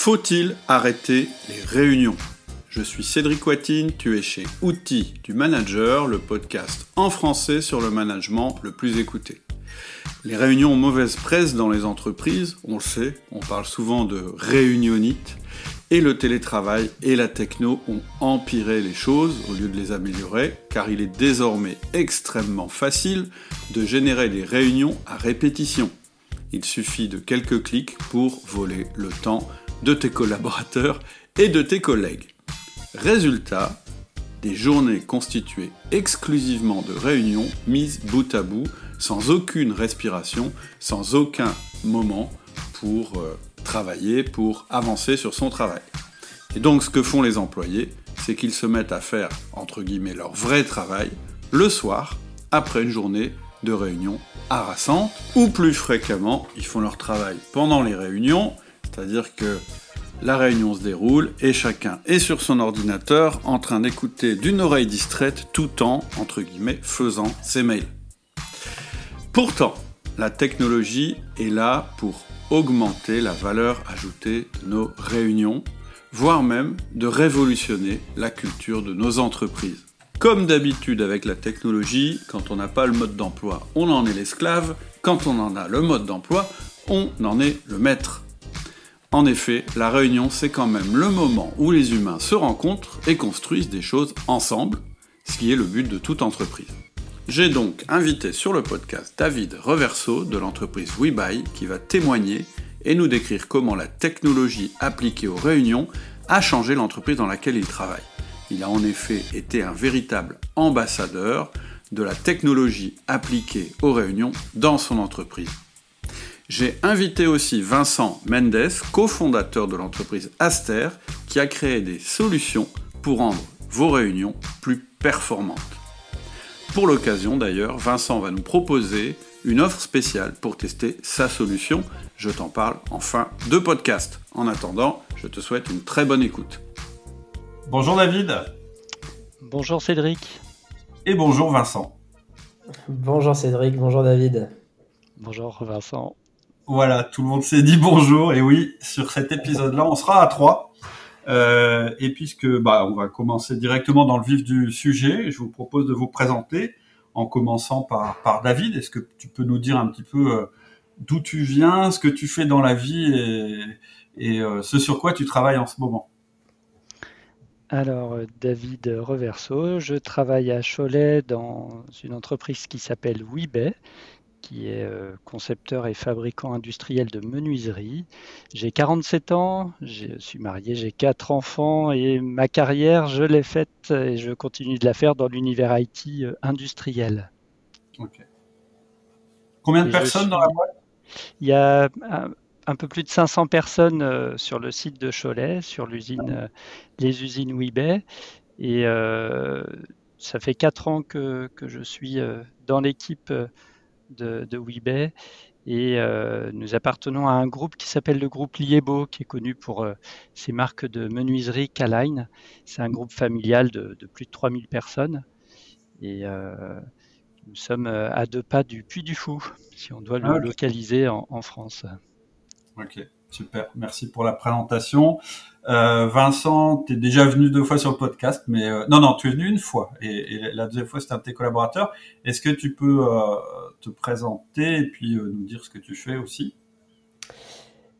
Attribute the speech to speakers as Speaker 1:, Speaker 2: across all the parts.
Speaker 1: Faut-il arrêter les réunions? Je suis Cédric Watine, tu es chez Outils du Manager, le podcast en français sur le management le plus écouté. Les réunions ont mauvaise presse dans les entreprises, on le sait, on parle souvent de réunionnite, et le télétravail et la techno ont empiré les choses au lieu de les améliorer, car il est désormais extrêmement facile de générer des réunions à répétition. Il suffit de quelques clics pour voler le temps de tes collaborateurs et de tes collègues. Résultat, des journées constituées exclusivement de réunions mises bout à bout, sans aucune respiration, sans aucun moment pour euh, travailler, pour avancer sur son travail. Et donc ce que font les employés, c'est qu'ils se mettent à faire, entre guillemets, leur vrai travail le soir, après une journée de réunion harassante, ou plus fréquemment, ils font leur travail pendant les réunions, c'est-à-dire que la réunion se déroule et chacun est sur son ordinateur en train d'écouter d'une oreille distraite tout en, entre guillemets, faisant ses mails. Pourtant, la technologie est là pour augmenter la valeur ajoutée de nos réunions, voire même de révolutionner la culture de nos entreprises. Comme d'habitude avec la technologie, quand on n'a pas le mode d'emploi, on en est l'esclave, quand on en a le mode d'emploi, on en est le maître. En effet, la réunion, c'est quand même le moment où les humains se rencontrent et construisent des choses ensemble, ce qui est le but de toute entreprise. J'ai donc invité sur le podcast David Reverso de l'entreprise WeBuy qui va témoigner et nous décrire comment la technologie appliquée aux réunions a changé l'entreprise dans laquelle il travaille. Il a en effet été un véritable ambassadeur de la technologie appliquée aux réunions dans son entreprise. J'ai invité aussi Vincent Mendes, cofondateur de l'entreprise Aster, qui a créé des solutions pour rendre vos réunions plus performantes. Pour l'occasion d'ailleurs, Vincent va nous proposer une offre spéciale pour tester sa solution. Je t'en parle en fin de podcast. En attendant, je te souhaite une très bonne écoute. Bonjour David.
Speaker 2: Bonjour Cédric.
Speaker 1: Et bonjour Vincent.
Speaker 3: Bonjour Cédric, bonjour David.
Speaker 2: Bonjour Vincent.
Speaker 1: Voilà, tout le monde s'est dit bonjour. Et oui, sur cet épisode-là, on sera à trois. Euh, et puisque bah, on va commencer directement dans le vif du sujet, je vous propose de vous présenter en commençant par, David. Est-ce que tu peux nous dire un petit peu euh, d'où tu viens, ce que tu fais dans la vie et, et euh, ce sur quoi tu travailles en ce moment?
Speaker 2: Alors, David Reverso, je travaille à Cholet dans une entreprise qui s'appelle Webay, qui est concepteur et fabricant industriel de menuiserie. J'ai 47 ans, je suis marié, j'ai quatre enfants et ma carrière, je l'ai faite et je continue de la faire dans l'univers IT industriel.
Speaker 1: Combien de personnes dans la boîte?
Speaker 2: Il y a un, peu plus de 500 personnes sur le site de Cholet, sur l'usine, les usines Webay. Et ça fait quatre ans que, que je suis dans l'équipe de, de Webay et euh, nous appartenons à un groupe qui s'appelle le groupe Liebo, qui est connu pour euh, ses marques de menuiserie Kaline. C'est un groupe familial de, plus de 3000 personnes. Et euh, nous sommes à deux pas du Puy du Fou, si on doit le ah, localiser en, en France.
Speaker 1: Ok. Super, merci pour la présentation. Euh, Vincent, tu es déjà venu deux fois sur le podcast, mais euh, non, non, tu es venu une fois, et, la deuxième fois c'était un de tes collaborateurs. Est-ce que tu peux euh, te présenter et puis nous dire ce que tu fais aussi?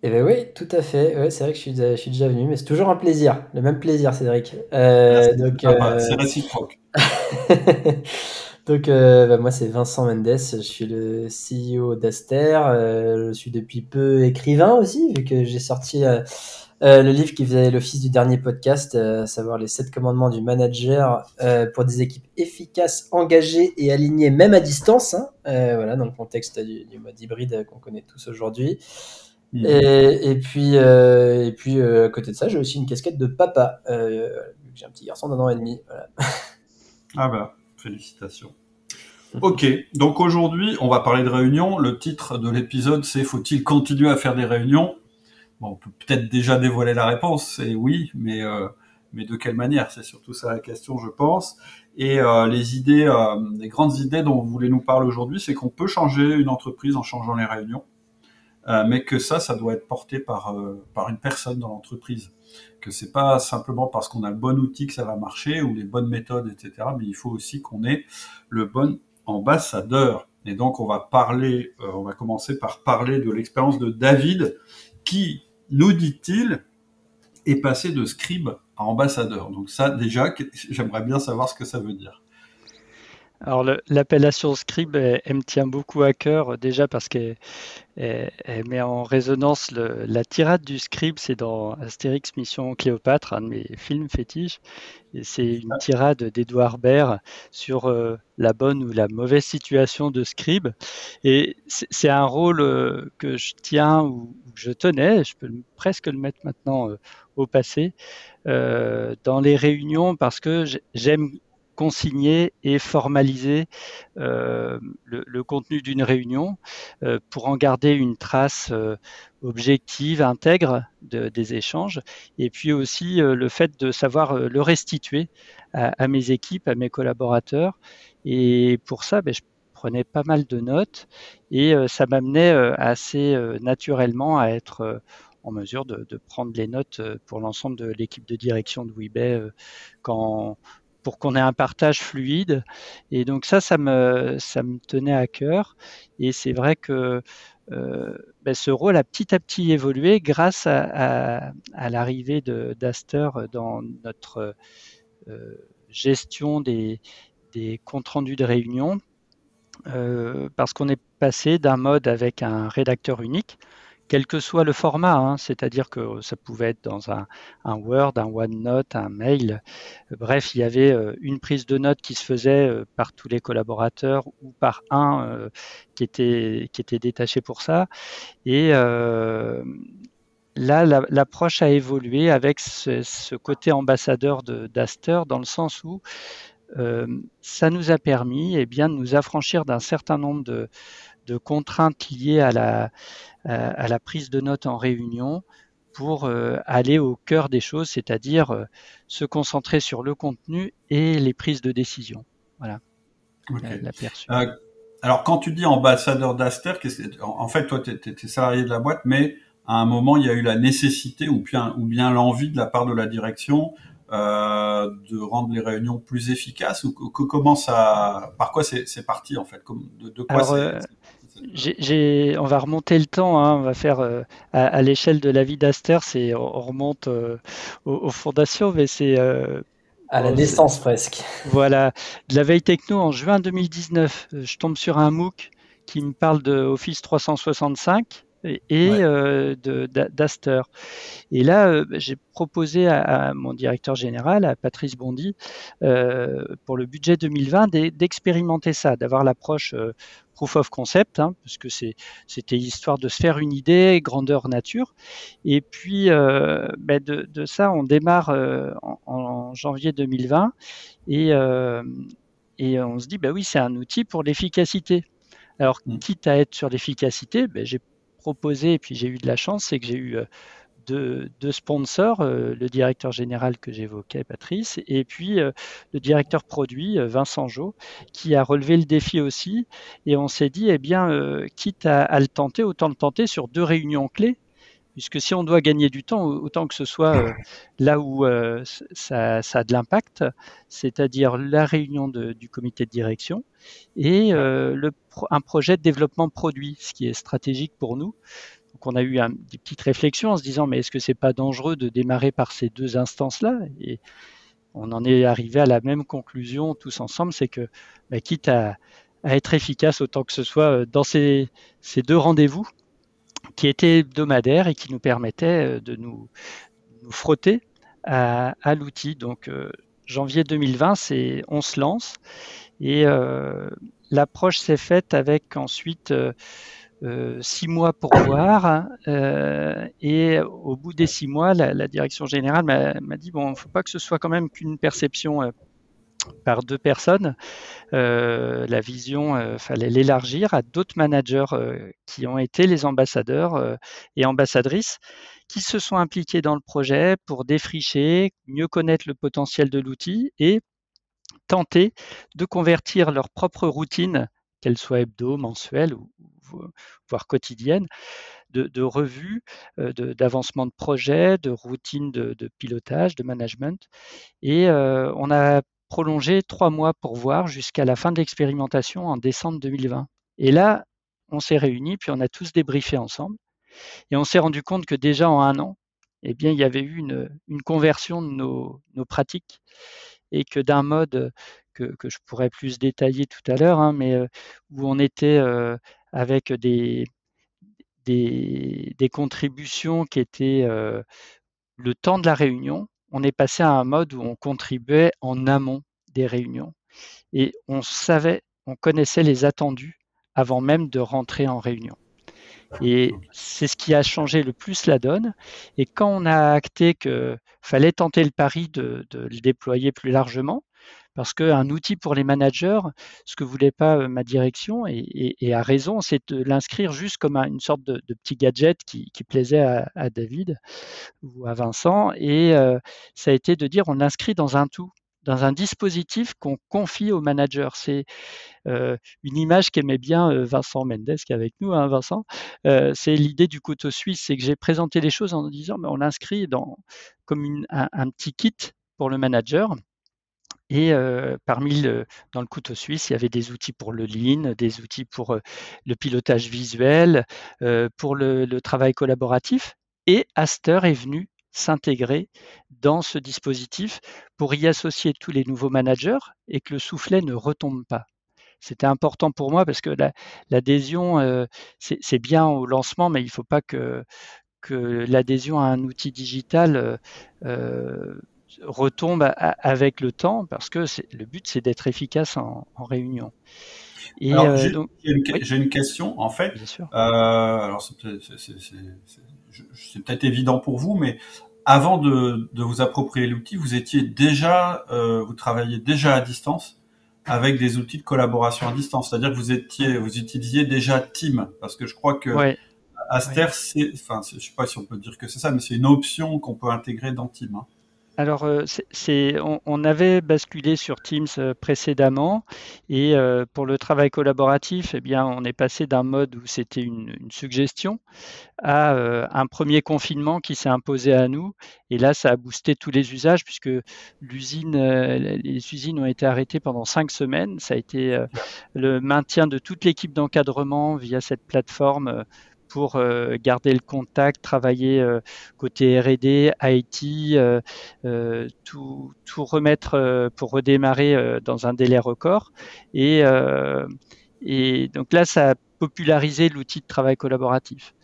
Speaker 3: Eh bien oui, tout à fait. c'est vrai que je suis, je suis, déjà venu, mais c'est toujours un plaisir, le même plaisir, Cédric. donc,
Speaker 1: c'est réciproque.
Speaker 3: Donc, euh, bah, moi, c'est Vincent Mendes. Je suis le CEO d'Aster. Euh, je suis depuis peu écrivain aussi, vu que j'ai sorti euh, le livre qui faisait l'office du dernier podcast, à savoir les sept commandements du manager pour des équipes efficaces, engagées et alignées, même à distance. Hein. voilà, dans le contexte du, mode hybride qu'on connaît tous aujourd'hui. Mmh. Et, puis, et puis à côté de ça, j'ai aussi une casquette de papa. j'ai un petit garçon d'un an et demi. Voilà.
Speaker 1: Ah bah. Félicitations. Ok, donc aujourd'hui, on va parler de réunions. Le titre de l'épisode, c'est Faut-il continuer à faire des réunions? Bon, on peut peut-être déjà dévoiler la réponse, c'est oui, mais, euh, mais de quelle manière? C'est surtout ça la question, je pense. Et euh, les idées, euh, les grandes idées dont vous voulez nous parler aujourd'hui, c'est qu'on peut changer une entreprise en changeant les réunions. mais que ça, ça doit être porté par, par une personne dans l'entreprise. Que c'est pas simplement parce qu'on a le bon outil que ça va marcher ou les bonnes méthodes, etc. Mais il faut aussi qu'on ait le bon ambassadeur. Et donc, on va parler, on va commencer par parler de l'expérience de David, qui, nous dit-il, est passé de scribe à ambassadeur. Donc ça, déjà, j'aimerais bien savoir ce que ça veut dire.
Speaker 2: Alors l'appellation scribe, elle, me tient beaucoup à cœur, déjà parce qu'elle met en résonance la tirade du scribe, c'est dans Astérix Mission Cléopâtre, un de mes films fétiches, et c'est une tirade d'Edouard Baird sur euh, la bonne ou la mauvaise situation de scribe. Et c'est un rôle euh, que je tiens ou que je tenais, je peux presque le mettre maintenant euh, au passé, dans les réunions parce que j'aime consigner et formaliser euh, le, contenu d'une réunion euh, pour en garder une trace euh, objective, intègre des échanges, et puis aussi le fait de savoir le restituer à, mes équipes, à mes collaborateurs. Et pour ça, ben, je prenais pas mal de notes et ça m'amenait assez naturellement à être en mesure de, prendre les notes pour l'ensemble de l'équipe de direction de Webay quand, pour qu'on ait un partage fluide. Et donc ça, ça me, tenait à cœur. Et c'est vrai que euh, ben, ce rôle a petit à petit évolué grâce à, l'arrivée d'Aster dans notre euh, gestion des, des, comptes rendus de réunion, euh, parce qu'on est passé d'un mode avec un rédacteur unique quel que soit le format, hein, c'est-à-dire que ça pouvait être dans un, Word, un OneNote, un mail. Bref, il y avait euh, une prise de notes qui se faisait euh, par tous les collaborateurs ou par un euh, qui, était, qui était détaché pour ça. Et là, l'approche a évolué avec ce, côté ambassadeur d'Aster dans le sens où ça nous a permis eh bien, de nous affranchir d'un certain nombre de, de contraintes liées à la, à la prise de notes en réunion pour euh, aller au cœur des choses, c'est-à-dire euh, se concentrer sur le contenu et les prises de décision. Voilà.
Speaker 1: Euh, alors, quand tu dis ambassadeur d'Aster, en fait, toi, tu es, salarié de la boîte, mais à un moment, il y a eu la nécessité ou bien, ou bien l'envie de la part de la direction de rendre les réunions plus efficaces ou que, comment ça, par quoi c'est parti en fait, de, de quoi
Speaker 2: on va remonter le temps, hein, on va faire euh, à, l'échelle de la vie d'Aster, c'est on remonte euh, aux, fondations, mais c'est
Speaker 3: euh, à la naissance presque.
Speaker 2: Voilà, de la veille techno en juin 2019, je tombe sur un MOOC qui me parle de Office 365 et, d'Aster. Et là, j'ai proposé à, mon directeur général, à Patrice Bondy, pour le budget 2020, d'expérimenter ça, d'avoir l'approche proof of concept, hein, parce que c'était histoire de se faire une idée, grandeur nature. Et puis, euh, ben de, ça, on démarre euh, en, janvier 2020 et, euh, et on se dit, bah oui, c'est un outil pour l'efficacité. Alors, mmh. quitte à être sur l'efficacité, ben, j'ai et puis j'ai eu de la chance, c'est que j'ai eu deux, sponsors, euh, le directeur général que j'évoquais, Patrice, et puis euh, le directeur produit, euh, Vincent Jo, qui a relevé le défi aussi. Et on s'est dit, eh bien, quitte à, le tenter, autant le tenter sur deux réunions clés puisque si on doit gagner du temps, autant que ce soit là où ça, a de l'impact, c'est-à-dire la réunion du comité de direction et un projet de développement produit, ce qui est stratégique pour nous, donc on a eu des petites réflexions en se disant mais est-ce que c'est pas dangereux de démarrer par ces deux instances-là? Et on en est arrivé à la même conclusion tous ensemble, c'est que bah, quitte à, être efficace autant que ce soit euh, dans ces, deux rendez-vous qui étaient hebdomadaires et qui nous permettaient euh, de nous, frotter à, l'outil. Donc euh, janvier 2020, c'est on se lance et l'approche s'est faite avec ensuite euh, six mois pour voir. Euh, et au bout des six mois, la, direction générale m'a dit bon, il ne faut pas que ce soit quand même qu'une perception euh, par deux personnes. la vision, fallait l'élargir à d'autres managers qui ont été les ambassadeurs et ambassadrices qui se sont impliqués dans le projet pour défricher, mieux connaître le potentiel de l'outil et tenter de convertir leur propre routine qu'elle soit hebdo, mensuelle ou voire quotidienne, de, revue, d'avancement de, projet, de routine de, pilotage, de management. Et on a prolongé trois mois pour voir jusqu'à la fin de l'expérimentation en décembre 2020. Et là, on s'est réunis, puis on a tous débriefé ensemble. Et on s'est rendu compte que déjà en un an, eh bien, il y avait eu une, conversion de nos, pratiques et que d'un mode que, je pourrais plus détailler tout à l'heure, hein, mais où on était avec des, des, contributions qui étaient le temps de la réunion, on est passé à un mode où on contribuait en amont des réunions et on savait, on connaissait les attendus avant même de rentrer en réunion. Et c'est ce qui a changé le plus la donne. Et quand on a acté qu'il fallait tenter le pari de, le déployer plus largement, parce qu'un outil pour les managers, ce que voulait pas euh, ma direction, et, a raison, c'est de l'inscrire juste comme une sorte de, petit gadget qui, plaisait à, David ou à Vincent. Et euh, ça a été de dire on l'inscrit dans un tout dans un dispositif qu'on confie au manager. C'est euh, une image qu'aimait bien Vincent Mendes, qui est avec nous, hein, Vincent. C'est l'idée du couteau suisse, c'est que j'ai présenté les choses en disant, mais on l'inscrit dans comme un, petit kit pour le manager. Et parmi le, dans le couteau suisse, il y avait des outils pour le lean, des outils pour le pilotage visuel, pour le, travail collaboratif. Et Aster est venu s'intégrer dans ce dispositif pour y associer tous les nouveaux managers et que le soufflet ne retombe pas. C'était important pour moi parce que l'adhésion, euh, c'est bien au lancement, mais il ne faut pas que l'adhésion à un outil digital euh, euh, retombe avec le temps parce que le but, c'est d'être efficace en, réunion.
Speaker 1: j'ai une, question en fait. alors c'est peut-être évident pour vous, mais avant de, vous approprier l'outil, vous étiez déjà, euh, vous travailliez déjà à distance avec des outils de collaboration à distance. C'est-à-dire que vous étiez, vous utilisiez déjà Team, parce que je crois que Aster, c'est, enfin, je sais pas si on peut dire que c'est ça, mais c'est une option qu'on peut intégrer dans Team. Hein.
Speaker 2: Alors, euh, c'est, on, avait basculé sur Teams euh, précédemment et euh, pour le travail collaboratif, eh bien, on est passé d'un mode où c'était une, suggestion à un premier confinement qui s'est imposé à nous. Et là, ça a boosté tous les usages puisque l'usine, les usines ont été arrêtées pendant cinq semaines. Ça a été le maintien de toute l'équipe d'encadrement via cette plateforme pour euh, garder le contact, travailler euh, côté R&D, IT, euh, tout, remettre pour redémarrer dans un délai record. Et, donc là, ça a popularisé l'outil de travail collaboratif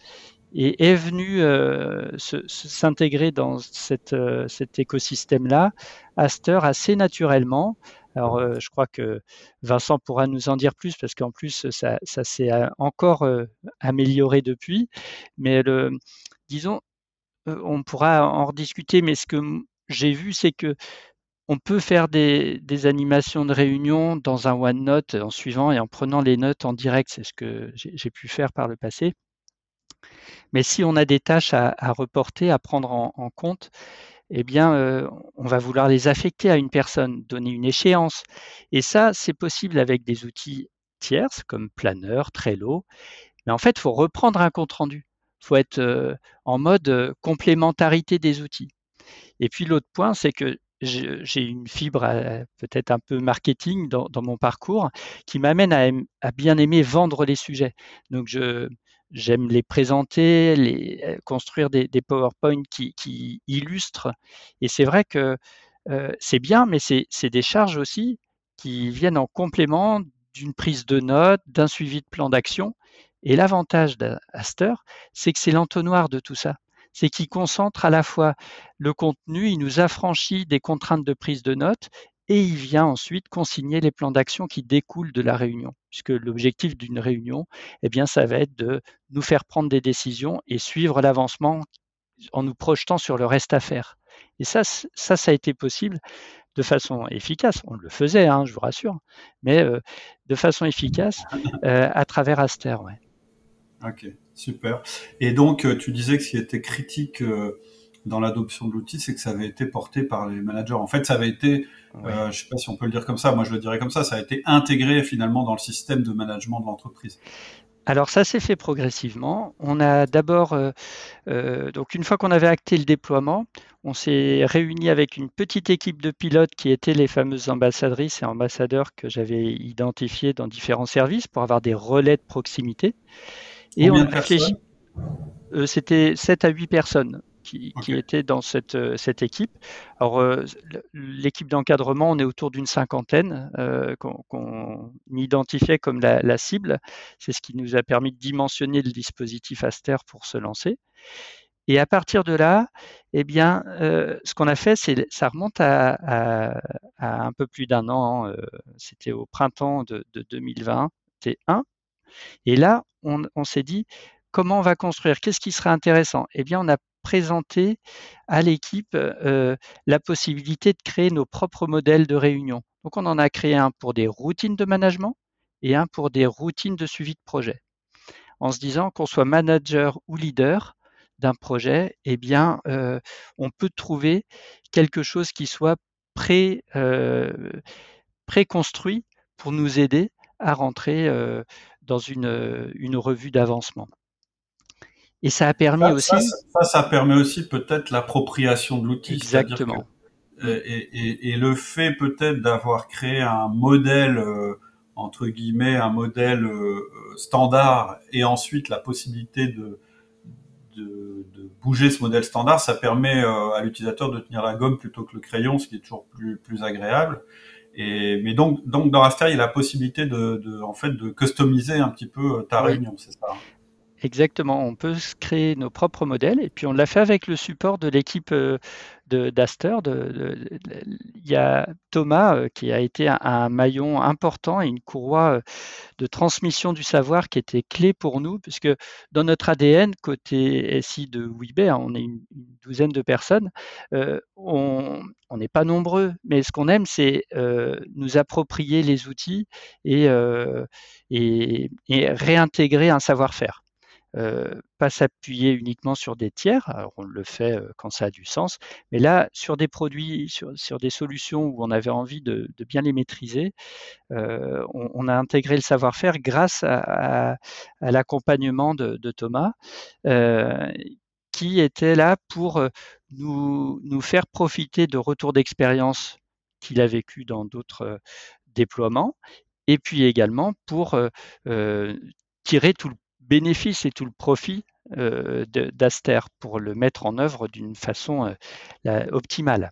Speaker 2: et est venu s'intégrer dans cet écosystème-là, Aster, assez naturellement, alors, euh, je crois que Vincent pourra nous en dire plus parce qu'en plus, ça, s'est euh, encore euh, amélioré depuis. Mais le, disons, on pourra en rediscuter. Mais ce que j'ai vu, c'est que on peut faire des, animations de réunion dans un OneNote en suivant et en prenant les notes en direct. C'est ce que j'ai pu faire par le passé. Mais si on a des tâches à, reporter, à prendre en compte, eh bien, euh, on va vouloir les affecter à une personne, donner une échéance. Et ça, c'est possible avec des outils tierces comme Planner, Trello. Mais en fait, il faut reprendre un compte-rendu. Il faut être euh, en mode euh, complémentarité des outils. Et puis l'autre point, c'est que j'ai une fibre peut-être un peu marketing dans, mon parcours qui m'amène à, à, bien aimer vendre les sujets. Donc je, J'aime les présenter, les, euh, construire des, des PowerPoint qui, illustrent. Et c'est vrai que euh, c'est bien, mais c'est des charges aussi qui viennent en complément d'une prise de notes, d'un suivi de plan d'action. Et l'avantage d'Aster, c'est que c'est l'entonnoir de tout ça. C'est qu'il concentre à la fois le contenu, il nous affranchit des contraintes de prise de notes et il vient ensuite consigner les plans d'action qui découlent de la réunion, puisque l'objectif d'une réunion, eh bien, ça va être de nous faire prendre des décisions et suivre l'avancement en nous projetant sur le reste à faire. Et ça, ça, ça a été possible de façon efficace. On le faisait, hein, je vous rassure, mais euh, de façon efficace euh, à travers Aster. Ouais.
Speaker 1: Ok, super. Et donc, euh, tu disais que ce qui était critique dans l'adoption de l'outil, c'est que ça avait été porté par les managers. En fait, ça avait été, euh, je sais pas si on peut le dire comme ça, moi je le dirais comme ça, ça a été intégré finalement dans le système de management de l'entreprise.
Speaker 2: alors ça s'est fait progressivement. On a d'abord, euh, euh, donc une fois qu'on avait acté le déploiement, on s'est réuni avec une petite équipe de pilotes qui étaient les fameuses ambassadrices et ambassadeurs que j'avais identifiés dans différents services pour avoir des relais de proximité.
Speaker 1: Et on a réfléchi.
Speaker 2: Euh, c'était 7 à 8 personnes qui, étaient dans cette, euh, cette équipe. Alors, euh, l'équipe d'encadrement, on est autour d'une cinquantaine euh, qu'on identifiait comme la, cible. C'est ce qui nous a permis de dimensionner le dispositif Aster pour se lancer. Et à partir de là, eh bien, ce qu'on a fait, c'est ça remonte à, un peu plus d'un an. C'était au printemps de, de 2021. Et là, on, on s'est dit comment on va construire? Qu'est-ce qui serait intéressant? Eh bien, on a présenter à l'équipe la possibilité de créer nos propres modèles de réunion. Donc on en a créé un pour des routines de management et un pour des routines de suivi de projet. En se disant qu'on soit manager ou leader d'un projet, eh bien, on peut trouver quelque chose qui soit pré, préconstruit pour nous aider à rentrer dans une revue d'avancement. Et ça a permis aussi.
Speaker 1: Ça, ça, permet aussi peut-être l'appropriation de l'outil.
Speaker 2: Exactement.
Speaker 1: Euh, et, et, et, le fait peut-être d'avoir créé un modèle euh, entre guillemets un modèle euh, standard et ensuite la possibilité de, de, de, bouger ce modèle standard, ça permet à l'utilisateur de tenir la gomme plutôt que le crayon, ce qui est toujours plus, plus agréable. Et, mais donc, donc dans Raster, il y a la possibilité de, de, en fait, de customiser un petit peu ta réunion, c'est ça
Speaker 2: Exactement, on peut créer nos propres modèles et puis on l'a fait avec le support de l'équipe euh, d'Aster. il y a Thomas euh, qui a été un, maillon important et une courroie euh, de transmission du savoir qui était clé pour nous, puisque dans notre ADN, côté SI de Webay, hein, on est une, douzaine de personnes, on n'est pas nombreux, mais ce qu'on aime, c'est nous approprier les outils et réintégrer un savoir-faire. Euh, pas s'appuyer uniquement sur des tiers, on le fait euh, quand ça a du sens, mais là, sur des produits, sur, des solutions où on avait envie de, bien les maîtriser, euh, on, a intégré le savoir-faire grâce à, l'accompagnement de, Thomas, qui était là pour nous, nous faire profiter de retours d'expérience qu'il a vécu dans d'autres déploiements, et puis également pour tirer tout le bénéfice et tout le profit euh, d'Aster pour le mettre en œuvre d'une façon euh, optimale.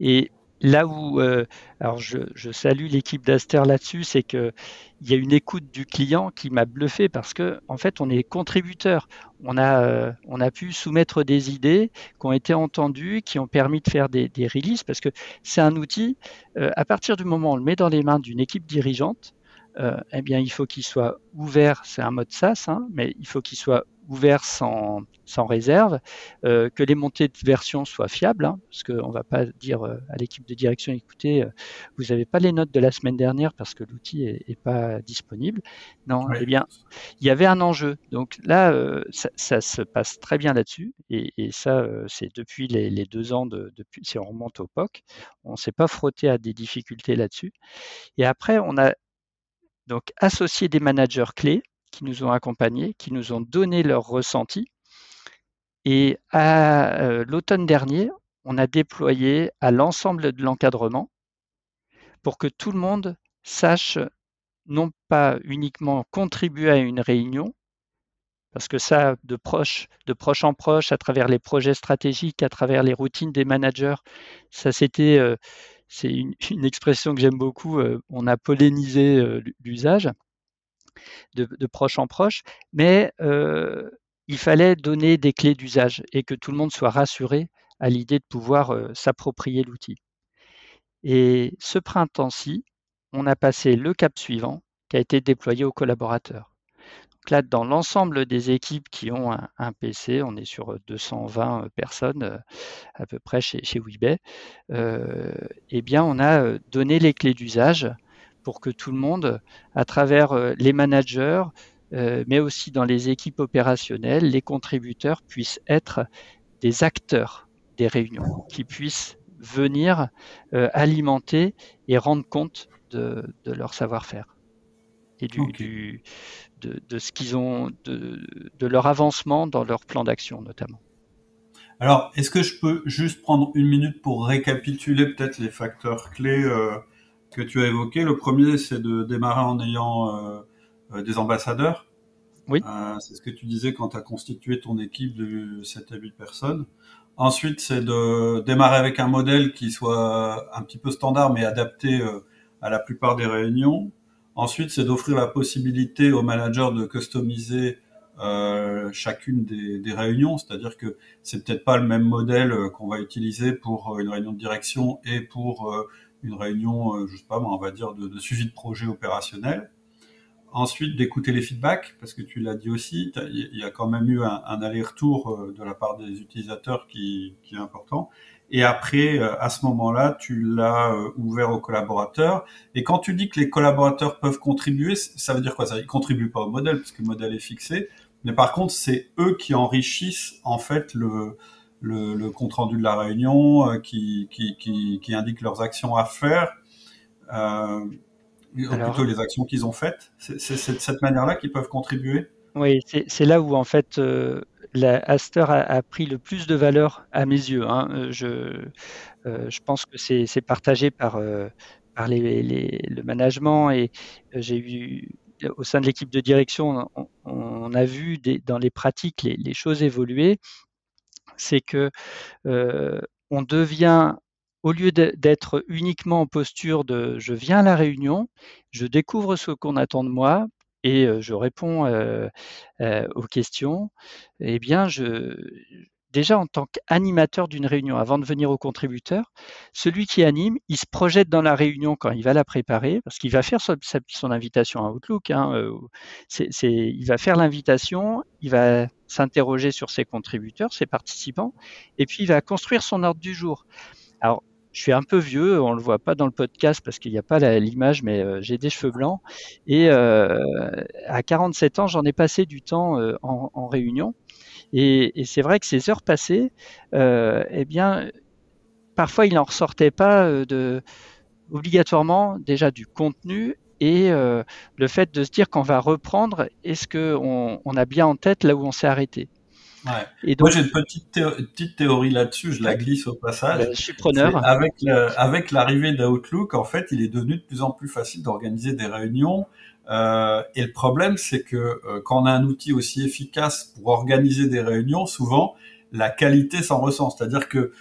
Speaker 2: Et là où, euh, alors je, salue l'équipe d'Aster là-dessus, c'est qu'il y a une écoute du client qui m'a bluffé parce que en fait on est contributeur. On a, pu soumettre des idées qui ont été entendues, qui ont permis de faire des, releases parce que c'est un outil. à partir du moment où on le met dans les mains d'une équipe dirigeante, eh bien, il faut qu'il soit ouvert, c'est un mode SaaS, hein, mais il faut qu'il soit ouvert sans, sans réserve, euh, que les montées de version soient fiables, hein, parce qu'on ne va pas dire euh, à l'équipe de direction, écoutez, vous n'avez pas les notes de la semaine dernière parce que l'outil n'est pas disponible. Non, eh bien, il y avait un enjeu. Donc là, ça, se passe très bien là-dessus, et, ça, c'est depuis les, les, deux ans, de, depuis, si on remonte au POC, on ne s'est pas frotté à des difficultés là-dessus. Et après, on a donc associer des managers clés qui nous ont accompagnés, qui nous ont donné leur ressenti. Et à euh, l'automne dernier, on a déployé à l'ensemble de l'encadrement pour que tout le monde sache non pas uniquement contribuer à une réunion, parce que ça, de proche, en proche, à travers les projets stratégiques, à travers les routines des managers, ça c'était euh, c'est une, expression que j'aime beaucoup, euh, on a pollinisé euh, l'usage de, proche en proche, mais euh, il fallait donner des clés d'usage et que tout le monde soit rassuré à l'idée de pouvoir s'approprier l'outil. Et ce printemps-ci, on a passé le cap suivant qui a été déployé aux collaborateurs là, dans l'ensemble des équipes qui ont un, PC, on est sur 220 personnes à peu près chez, chez eh bien, on a donné les clés d'usage pour que tout le monde, à travers les managers, mais aussi dans les équipes opérationnelles, les contributeurs puissent être des acteurs des réunions, qui puissent venir alimenter et rendre compte de leur savoir-faire. Et du, de, ce qu'ils ont, de, leur avancement dans leur plan d'action notamment.
Speaker 1: Alors, est-ce que je peux juste prendre une minute pour récapituler peut-être les facteurs clés euh, que tu as évoqués? Le premier, c'est de démarrer en ayant euh, euh, des ambassadeurs.
Speaker 2: Oui.
Speaker 1: c'est ce que tu disais quand tu as constitué ton équipe de 7 à 8 personnes. Ensuite, c'est de démarrer avec un modèle qui soit un petit peu standard mais adapté à la plupart des réunions. Ensuite, c'est d'offrir la possibilité aux managers de customiser euh, chacune des, réunions, c'est-à-dire que c'est peut-être pas le même modèle euh, qu'on va utiliser pour euh, une réunion de direction et pour une réunion, je sais pas, on va dire de, suivi de projet opérationnel. Ensuite, d'écouter les feedbacks, parce que tu l'as dit aussi, il y a quand même eu un, aller-retour de la part des utilisateurs qui est important. Et après, euh, à ce moment-là, tu l'as euh, ouvert aux collaborateurs. Et quand tu dis que les collaborateurs peuvent contribuer, ça veut dire quoi? Ça, ils contribuent pas au modèle parce que le modèle est fixé. Mais par contre, c'est eux qui enrichissent en fait le, le, le compte rendu de la réunion, euh, qui, qui, qui, qui indiquent leurs actions à faire, euh, plutôt les actions qu'ils ont faites. C'est de cette manière-là qu'ils peuvent contribuer?
Speaker 2: Oui, c'est là où en fait euh, la Aster a, pris le plus de valeur à mes yeux. Hein. Euh, je, euh, je pense que c'est partagé par, euh, le management et j'ai eu au sein de l'équipe de direction, on, a vu dans les pratiques les, choses évoluer. C'est que on devient au lieu d'être uniquement en posture de je viens à la réunion, je découvre ce qu'on attend de moi, et je réponds aux questions, eh bien, je, déjà en tant qu'animateur d'une réunion, avant de venir au contributeur, celui qui anime, il se projette dans la réunion quand il va la préparer, parce qu'il va faire son, invitation à Outlook. Hein, il va faire l'invitation, il va s'interroger sur ses contributeurs, ses participants, et puis il va construire son ordre du jour. Alors, je suis un peu vieux, on le voit pas dans le podcast parce qu'il n'y a pas l'image, mais euh, j'ai des cheveux blancs. Et euh, à 47 ans, j'en ai passé du temps euh, en, réunion. Et, c'est vrai que ces heures passées, eh bien, parfois il n'en ressortait pas obligatoirement déjà du contenu et le fait de se dire qu'on va reprendre, est-ce qu'on on a bien en tête là où on s'est arrêté?
Speaker 1: Ouais. Moi, j'ai une petite, petite théorie là-dessus, je la glisse au passage.
Speaker 2: Ben, je suis preneur.
Speaker 1: Avec, avec l'arrivée d'Outlook, en fait, il est devenu de plus en plus facile d'organiser des réunions. Euh, et le problème, c'est que euh, quand on a un outil aussi efficace pour organiser des réunions, souvent, la qualité s'en ressent. C'est-à-dire que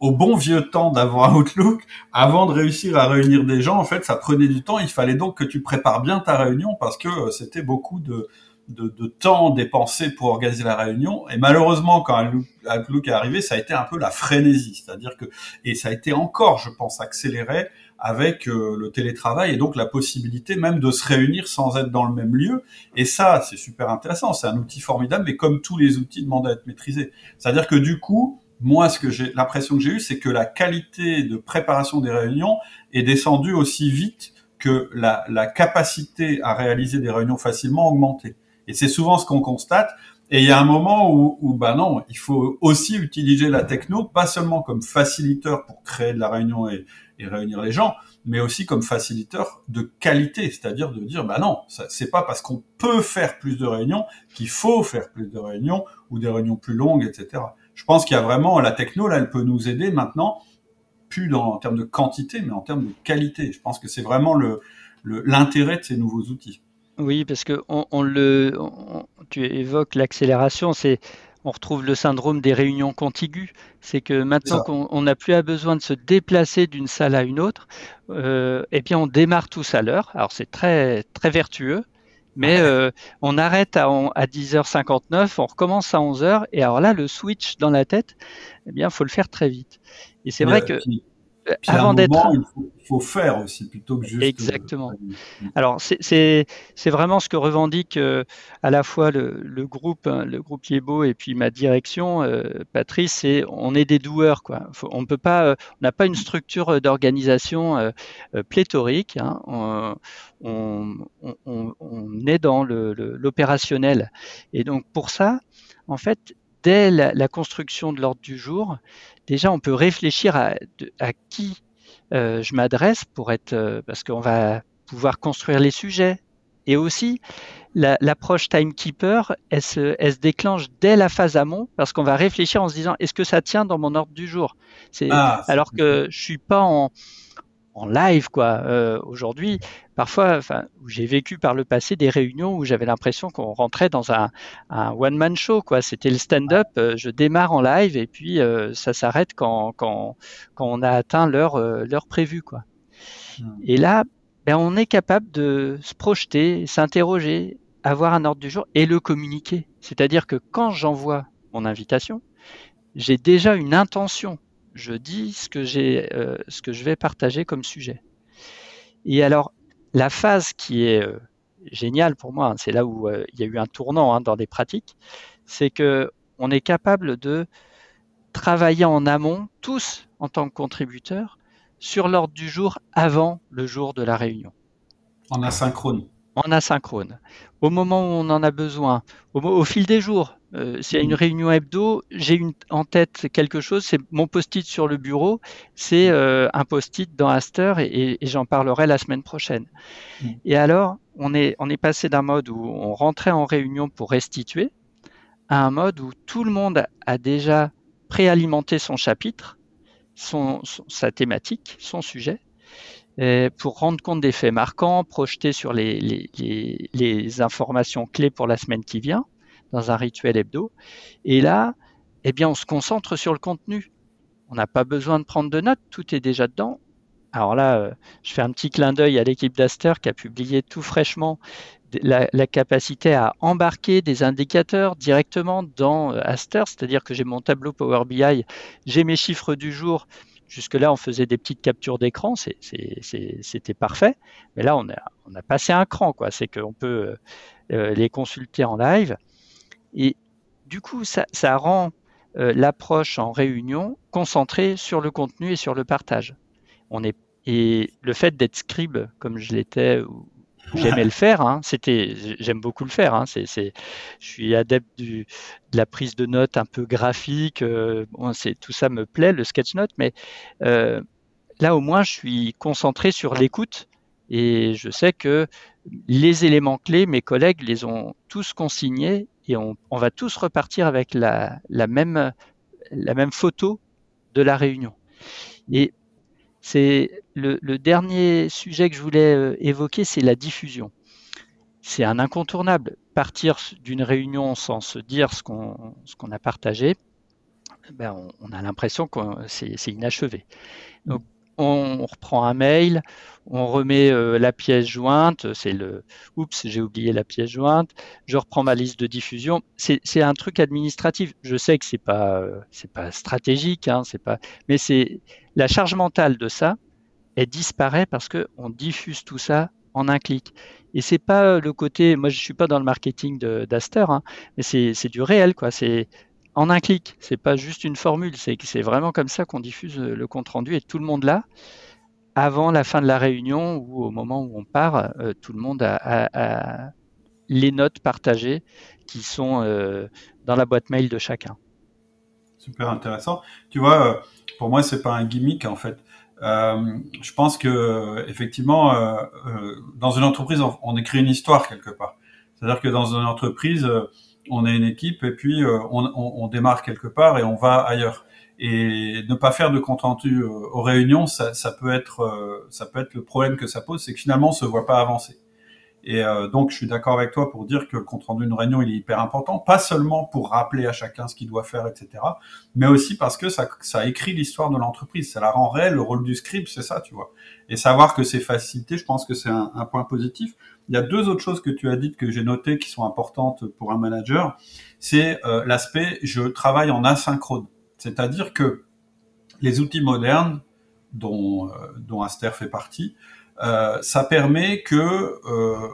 Speaker 1: au bon vieux temps d'avoir Outlook, avant de réussir à réunir des gens, en fait, ça prenait du temps. Il fallait donc que tu prépares bien ta réunion parce que euh, c'était beaucoup de, de, de, temps dépensé pour organiser la réunion. Et malheureusement, quand Outlook est arrivé, ça a été un peu la frénésie. C'est-à-dire que, et ça a été encore, je pense, accéléré avec euh, le télétravail et donc la possibilité même de se réunir sans être dans le même lieu. Et ça, c'est super intéressant. C'est un outil formidable, mais comme tous les outils demandent à être maîtrisés. C'est-à-dire que du coup, moi, ce que j'ai, l'impression que j'ai eue, c'est que la qualité de préparation des réunions est descendue aussi vite que la, la capacité à réaliser des réunions facilement a augmenté. Et c'est souvent ce qu'on constate. Et il y a un moment où, où bah non, il faut aussi utiliser la techno, pas seulement comme facilitateur pour créer de la réunion et, réunir les gens, mais aussi comme facilitateur de qualité, c'est-à-dire de dire bah non, c'est pas parce qu'on peut faire plus de réunions qu'il faut faire plus de réunions ou des réunions plus longues, etc. Je pense qu'il y a vraiment la techno là, elle peut nous aider maintenant, plus dans, en termes de quantité, mais en termes de qualité. Je pense que c'est vraiment le l'intérêt de ces nouveaux outils.
Speaker 2: Oui, parce que on, on le, on, tu évoques l'accélération, c'est on retrouve le syndrome des réunions contiguës. C'est que maintenant qu'on n'a plus besoin de se déplacer d'une salle à une autre, euh, et bien on démarre tous à l'heure. Alors c'est très très vertueux, mais euh, on arrête à, à 10h59, on recommence à 11h, et alors là le switch dans la tête, eh bien faut le faire très vite. Et c'est vrai que
Speaker 1: puis avant d'être. Il faut, faire aussi plutôt que juste.
Speaker 2: Exactement. Euh, Alors c'est vraiment ce que revendique euh, à la fois le, le groupe, hein, le groupe Yebo et puis ma direction, euh, Patrice. C'est on est des doueurs quoi. Faut, on peut pas, on n'a pas une structure d'organisation pléthorique. Hein. On, on, on, on, est dans l'opérationnel. Et donc pour ça, en fait, dès la, la construction de l'ordre du jour, déjà on peut réfléchir à, à qui euh, je m'adresse pour être, euh, parce qu'on va pouvoir construire les sujets. Et aussi, l'approche timekeeper, elle se, elle se, déclenche dès la phase amont parce qu'on va réfléchir en se disant est-ce que ça tient dans mon ordre du jour? Ah, Alors que je suis pas en, en live quoi. Euh, Aujourd'hui, parfois, enfin, j'ai vécu par le passé des réunions où j'avais l'impression qu'on rentrait dans un, un one man show quoi. C'était le stand-up. Euh, je démarre en live et puis euh, ça s'arrête quand, quand, quand on a atteint l'heure euh, l'heure prévue quoi. Hmm. Et là, ben, on est capable de se projeter, s'interroger, avoir un ordre du jour et le communiquer. C'est-à-dire que quand j'envoie mon invitation, j'ai déjà une intention je dis ce que, j'ai, euh, ce que je vais partager comme sujet. Et alors, la phase qui est euh, géniale pour moi, c'est là où euh, il y a eu un tournant hein, dans les pratiques, c'est que on est capable de travailler en amont, tous en tant que contributeurs, sur l'ordre du jour avant le jour de la réunion.
Speaker 1: En asynchrone.
Speaker 2: En asynchrone. Au moment où on en a besoin, au fil des jours, euh, s'il y a une réunion hebdo, j'ai en tête quelque chose, c'est mon post-it sur le bureau, c'est euh, un post-it dans Aster et, j'en parlerai la semaine prochaine. Mm. Et alors, on est, on est passé d'un mode où on rentrait en réunion pour restituer à un mode où tout le monde a déjà préalimenté son chapitre, son, sa thématique, son sujet, pour rendre compte des faits marquants, projeter sur les informations clés pour la semaine qui vient dans un rituel hebdo. Et là, eh bien, on se concentre sur le contenu. On n'a pas besoin de prendre de notes, tout est déjà dedans. Alors là, euh, je fais un petit clin d'œil à l'équipe d'Aster qui a publié tout fraîchement la, capacité à embarquer des indicateurs directement dans euh, Aster, c'est-à-dire que j'ai mon tableau Power BI, j'ai mes chiffres du jour. Jusque-là, on faisait des petites captures d'écran, c'était parfait. Mais là, on a, passé un cran, quoi. C'est qu'on peut euh, les consulter en live. Et du coup, ça, rend euh, l'approche en réunion concentrée sur le contenu et sur le partage. Et le fait d'être scribe, comme je l'étais, j'aimais le faire, hein, c'était, j'aime beaucoup le faire. Hein, c'est, je suis adepte du, de la prise de notes un peu graphique. Euh, c'est, tout ça me plaît, le sketch note, mais euh, là au moins je suis concentré sur l'écoute et je sais que les éléments clés, mes collègues les ont tous consignés et on, va tous repartir avec la, même, la même photo de la réunion. Et c'est le, dernier sujet que je voulais euh, évoquer, c'est la diffusion. C'est un incontournable. Partir d'une réunion sans se dire ce qu'on a partagé, ben on, a l'impression que c'est inachevé. On reprend un mail, on remet euh, la pièce jointe, c'est le oups, j'ai oublié la pièce jointe, je reprends ma liste de diffusion. C'est un truc administratif. Je sais que c'est pas euh, pas stratégique, hein, mais c'est la charge mentale de ça, elle disparaît parce que on diffuse tout ça en un clic. Et c'est pas le côté, moi je suis pas dans le marketing d'Aster, hein, mais c'est du réel quoi. C'est en un clic. C'est pas juste une formule, c'est vraiment comme ça qu'on diffuse le compte rendu et tout le monde là avant la fin de la réunion ou au moment où on part, euh, tout le monde a, les notes partagées qui sont euh, dans la boîte mail de chacun.
Speaker 1: Super intéressant. Tu vois, euh, pour moi, c'est pas un gimmick en fait. je pense que effectivement, dans une entreprise, on, écrit une histoire quelque part. C'est-à-dire que dans une entreprise, on est une équipe et puis on, démarre quelque part et on va ailleurs et ne pas faire de compte euh, aux réunions, ça, ça, peut être euh, ça peut être le problème que ça pose, c'est que finalement on se voit pas avancer. Et euh, donc je suis d'accord avec toi pour dire que le compte rendu d'une réunion il est hyper important, pas seulement pour rappeler à chacun ce qu'il doit faire, etc., mais aussi parce que ça, écrit l'histoire de l'entreprise, ça la rend réelle. Le rôle du script, c'est ça, tu vois. Et savoir que c'est facilité, je pense que c'est un, point positif. Il y a deux autres choses que tu as dites que j'ai notées qui sont importantes pour un manager. C'est l'aspect je travaille en asynchrone. C'est-à-dire que les outils modernes, dont, euh, dont Aster fait partie, euh, ça permet que euh,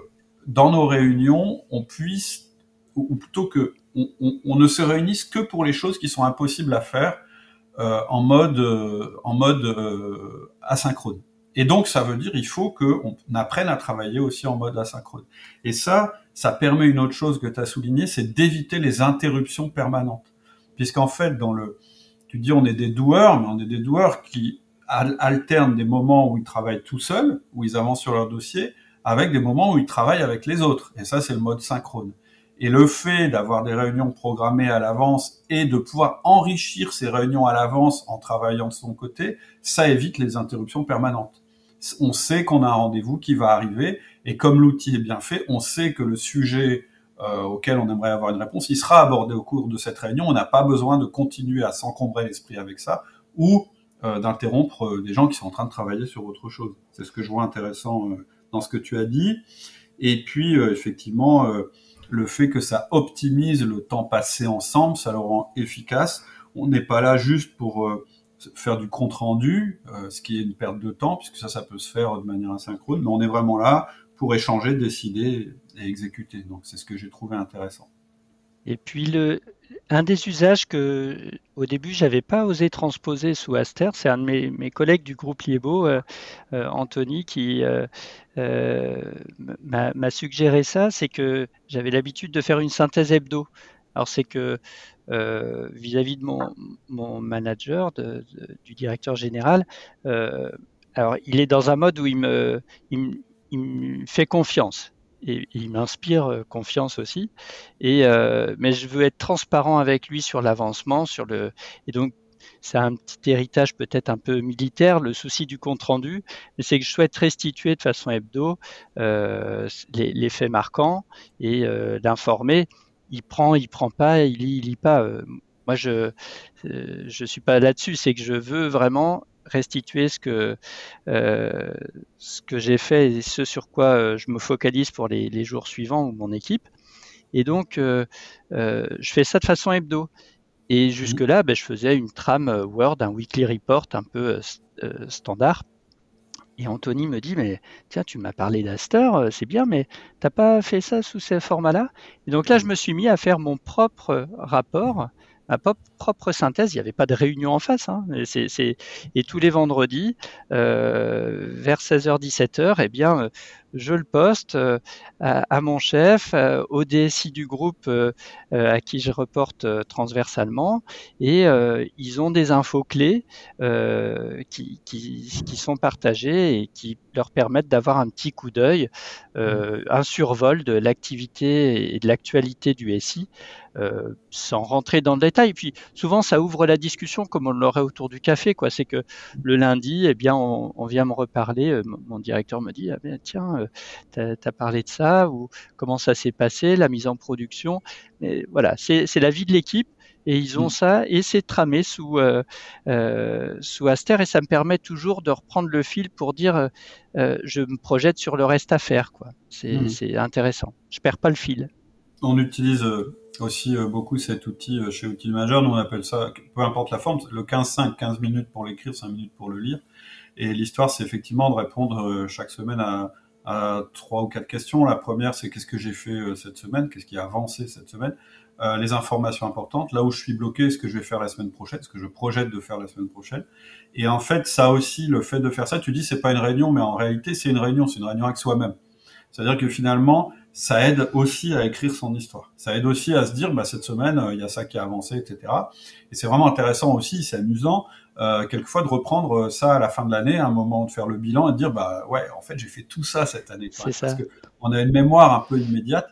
Speaker 1: dans nos réunions, on puisse, ou, plutôt que on, ne se réunisse que pour les choses qui sont impossibles à faire en mode, en mode asynchrone. Et donc, ça veut dire il faut qu'on apprenne à travailler aussi en mode asynchrone. Et ça, ça permet une autre chose que tu as souligné, c'est d'éviter les interruptions permanentes. Puisqu'en fait, dans le, tu dis on est des doueurs, mais on est des doueurs qui alternent des moments où ils travaillent tout seuls, où ils avancent sur leur dossier, avec des moments où il travaille avec les autres. Et ça, c'est le mode synchrone. Et le fait d'avoir des réunions programmées à l'avance et de pouvoir enrichir ces réunions à l'avance en travaillant de son côté, ça évite les interruptions permanentes. On sait qu'on a un rendez-vous qui va arriver et comme l'outil est bien fait, on sait que le sujet euh, auquel on aimerait avoir une réponse, il sera abordé au cours de cette réunion. On n'a pas besoin de continuer à s'encombrer l'esprit avec ça ou d'interrompre euh, des gens qui sont en train de travailler sur autre chose. C'est ce que je vois intéressant dans ce que tu as dit. Et puis, effectivement, le fait que ça optimise le temps passé ensemble, ça le rend efficace. On n'est pas là juste pour euh, faire du compte rendu, euh, ce qui est une perte de temps, puisque ça, ça peut se faire de manière asynchrone, mais on est vraiment là pour échanger, décider et exécuter. Donc c'est ce que j'ai trouvé intéressant.
Speaker 2: Et puis le, un des usages que au début j'avais pas osé transposer sous Aster, c'est un de mes, collègues du groupe Liebo, euh, euh, Anthony, qui euh, m'a suggéré ça, c'est que j'avais l'habitude de faire une synthèse hebdo. Alors c'est que vis-à-vis de mon, manager, du directeur général, il est dans un mode où il me fait confiance il m'inspire euh, confiance aussi. Et euh, mais je veux être transparent avec lui sur l'avancement, sur le et donc c'est un petit héritage peut-être un peu militaire, le souci du compte rendu, mais c'est que je souhaite restituer de façon hebdo euh, les, faits marquants et euh, l'informer. Il prend, il prend pas, il lit, il lit pas. Moi, je je suis pas là-dessus. C'est que je veux vraiment restituer ce que, euh, ce que j'ai fait et ce sur quoi euh, je me focalise pour les, les jours suivants ou mon équipe. Et donc, euh, euh je fais ça de façon hebdo. Et mmh. jusque-là, ben, je faisais une trame Word, un weekly report un peu standard. Et Anthony me dit, mais tiens, tu m'as parlé d'Aster, c'est bien, mais t'as pas fait ça sous ces formats-là? Et donc là, je me suis mis à faire mon propre rapport ma propre synthèse. Il n'y avait pas de réunion en face. Hein. Et, tous les vendredis, euh, vers 16h-17h, eh bien, je le poste euh, à, mon chef, euh, au DSI du groupe euh, à qui je reporte transversalement, et ils ont des infos clés qui, sont partagées et qui leur permettent d'avoir un petit coup d'œil, un survol de l'activité et de l'actualité du SI. Sans rentrer dans le détail. Et puis souvent, ça ouvre la discussion comme on l'aurait autour du café. quoi. C'est que le lundi, eh bien, on, vient me reparler. mon directeur me dit, ah bien, tiens, tu as, parlé de ça, ou comment ça s'est passé, la mise en production. Mais voilà, c'est la vie de l'équipe et ils ont mm. ça et c'est tramé sous euh, euh, sous Aster et ça me permet toujours de reprendre le fil pour dire euh, je me projette sur le reste à faire quoi. C'est mm. intéressant. Je perds pas le fil.
Speaker 1: On utilise aussi beaucoup cet outil chez Outil Manager. Nous on appelle ça, peu importe la forme, le 15-5, 15 minutes pour l'écrire, 5 minutes pour le lire. Et l'histoire c'est effectivement de répondre chaque semaine à trois ou quatre questions. La première, c'est qu'est-ce que j'ai fait euh, cette semaine, qu'est-ce qui a avancé cette semaine, euh, les informations importantes, là où je suis bloqué, ce que je vais faire la semaine prochaine, ce que je projette de faire la semaine prochaine? Et en fait, ça aussi, le fait de faire ça, tu dis c'est pas une réunion, mais en réalité, c'est une réunion, c'est une réunion avec soi-même. C'est-à-dire que finalement, ça aide aussi à écrire son histoire. Ça aide aussi à se dire, bah, cette semaine, euh, il y a ça qui a avancé, etc. Et c'est vraiment intéressant aussi, c'est amusant, euh, quelquefois de reprendre ça à la fin de l'année, un moment de faire le bilan et de dire, bah ouais, en fait, j'ai fait tout ça cette année.
Speaker 2: C'est ça. Parce
Speaker 1: qu'on a une mémoire un peu immédiate.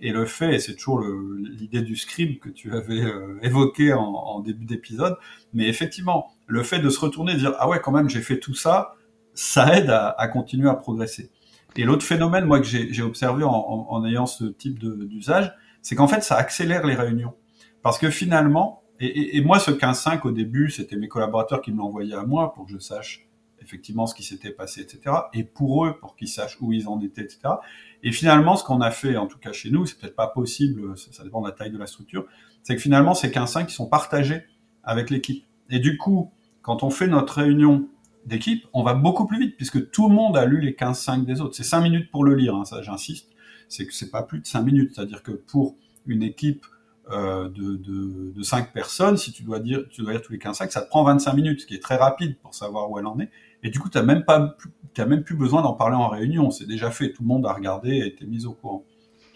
Speaker 1: Et le fait, et c'est toujours l'idée du scribe que tu avais euh, évoqué en, en, début d'épisode, mais effectivement, le fait de se retourner et de dire, ah ouais, quand même, j'ai fait tout ça, ça aide à, à continuer à progresser. Et l'autre phénomène, moi, que j'ai observé en, en, ayant ce type d'usage, c'est qu'en fait, ça accélère les réunions. Parce que finalement, et, et, moi, ce 15-5, au début, c'était mes collaborateurs qui me l'envoyaient à moi pour que je sache effectivement ce qui s'était passé, etc. Et pour eux, pour qu'ils sachent où ils en étaient, etc. Et finalement, ce qu'on a fait, en tout cas chez nous, c'est peut-être pas possible, ça, dépend de la taille de la structure, c'est que finalement, ces 15-5 qui sont partagés avec l'équipe. Et du coup, quand on fait notre réunion d'équipe, on va beaucoup plus vite puisque tout le monde a lu les 15-5 des autres. C'est 5 minutes pour le lire, hein, ça j'insiste. C'est que c'est pas plus de 5 minutes. C'est-à-dire que pour une équipe de, de, de 5 personnes, si tu dois dire, tu dois lire tous les 15-5, ça te prend 25 minutes, ce qui est très rapide pour savoir où elle en est. Et du coup, tu n'as même, pas, as même plus besoin d'en parler en réunion. C'est déjà fait. Tout le monde a regardé et été mis au courant.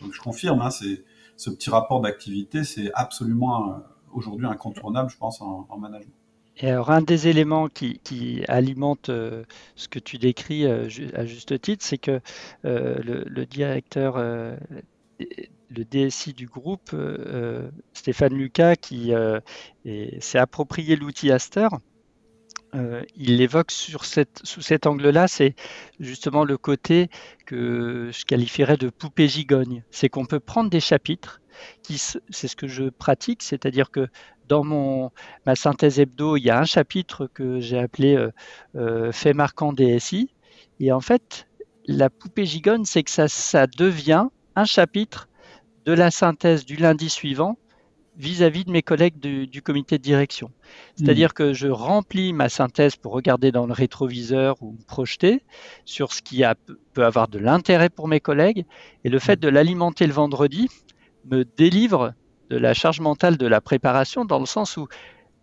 Speaker 1: Donc je confirme, hein, ce petit rapport d'activité, c'est absolument euh, aujourd'hui incontournable, je pense, en, en management.
Speaker 2: Et alors, un des éléments qui, alimente euh, ce que tu décris euh, à juste titre, c'est que euh, le, directeur, le DSI du groupe, Stéphane Lucas, qui s'est approprié l'outil Aster, il l'évoque sous cet angle-là, c'est justement le côté que je qualifierais de poupée gigogne. C'est qu'on peut prendre des chapitres, c'est ce que je pratique, c'est-à-dire que dans mon, ma synthèse hebdo, il y a un chapitre que j'ai appelé euh, euh, Fait marquant DSI. Et en fait, la poupée gigonne, c'est que ça devient un chapitre de la synthèse du lundi suivant vis-à-vis de mes collègues du, comité de direction. C'est-à-dire mmh. que je remplis ma synthèse pour regarder dans le rétroviseur ou me projeter sur ce qui a, peut avoir de l'intérêt pour mes collègues. Et le fait mmh. de l'alimenter le vendredi me délivre de la charge mentale de la préparation dans le sens où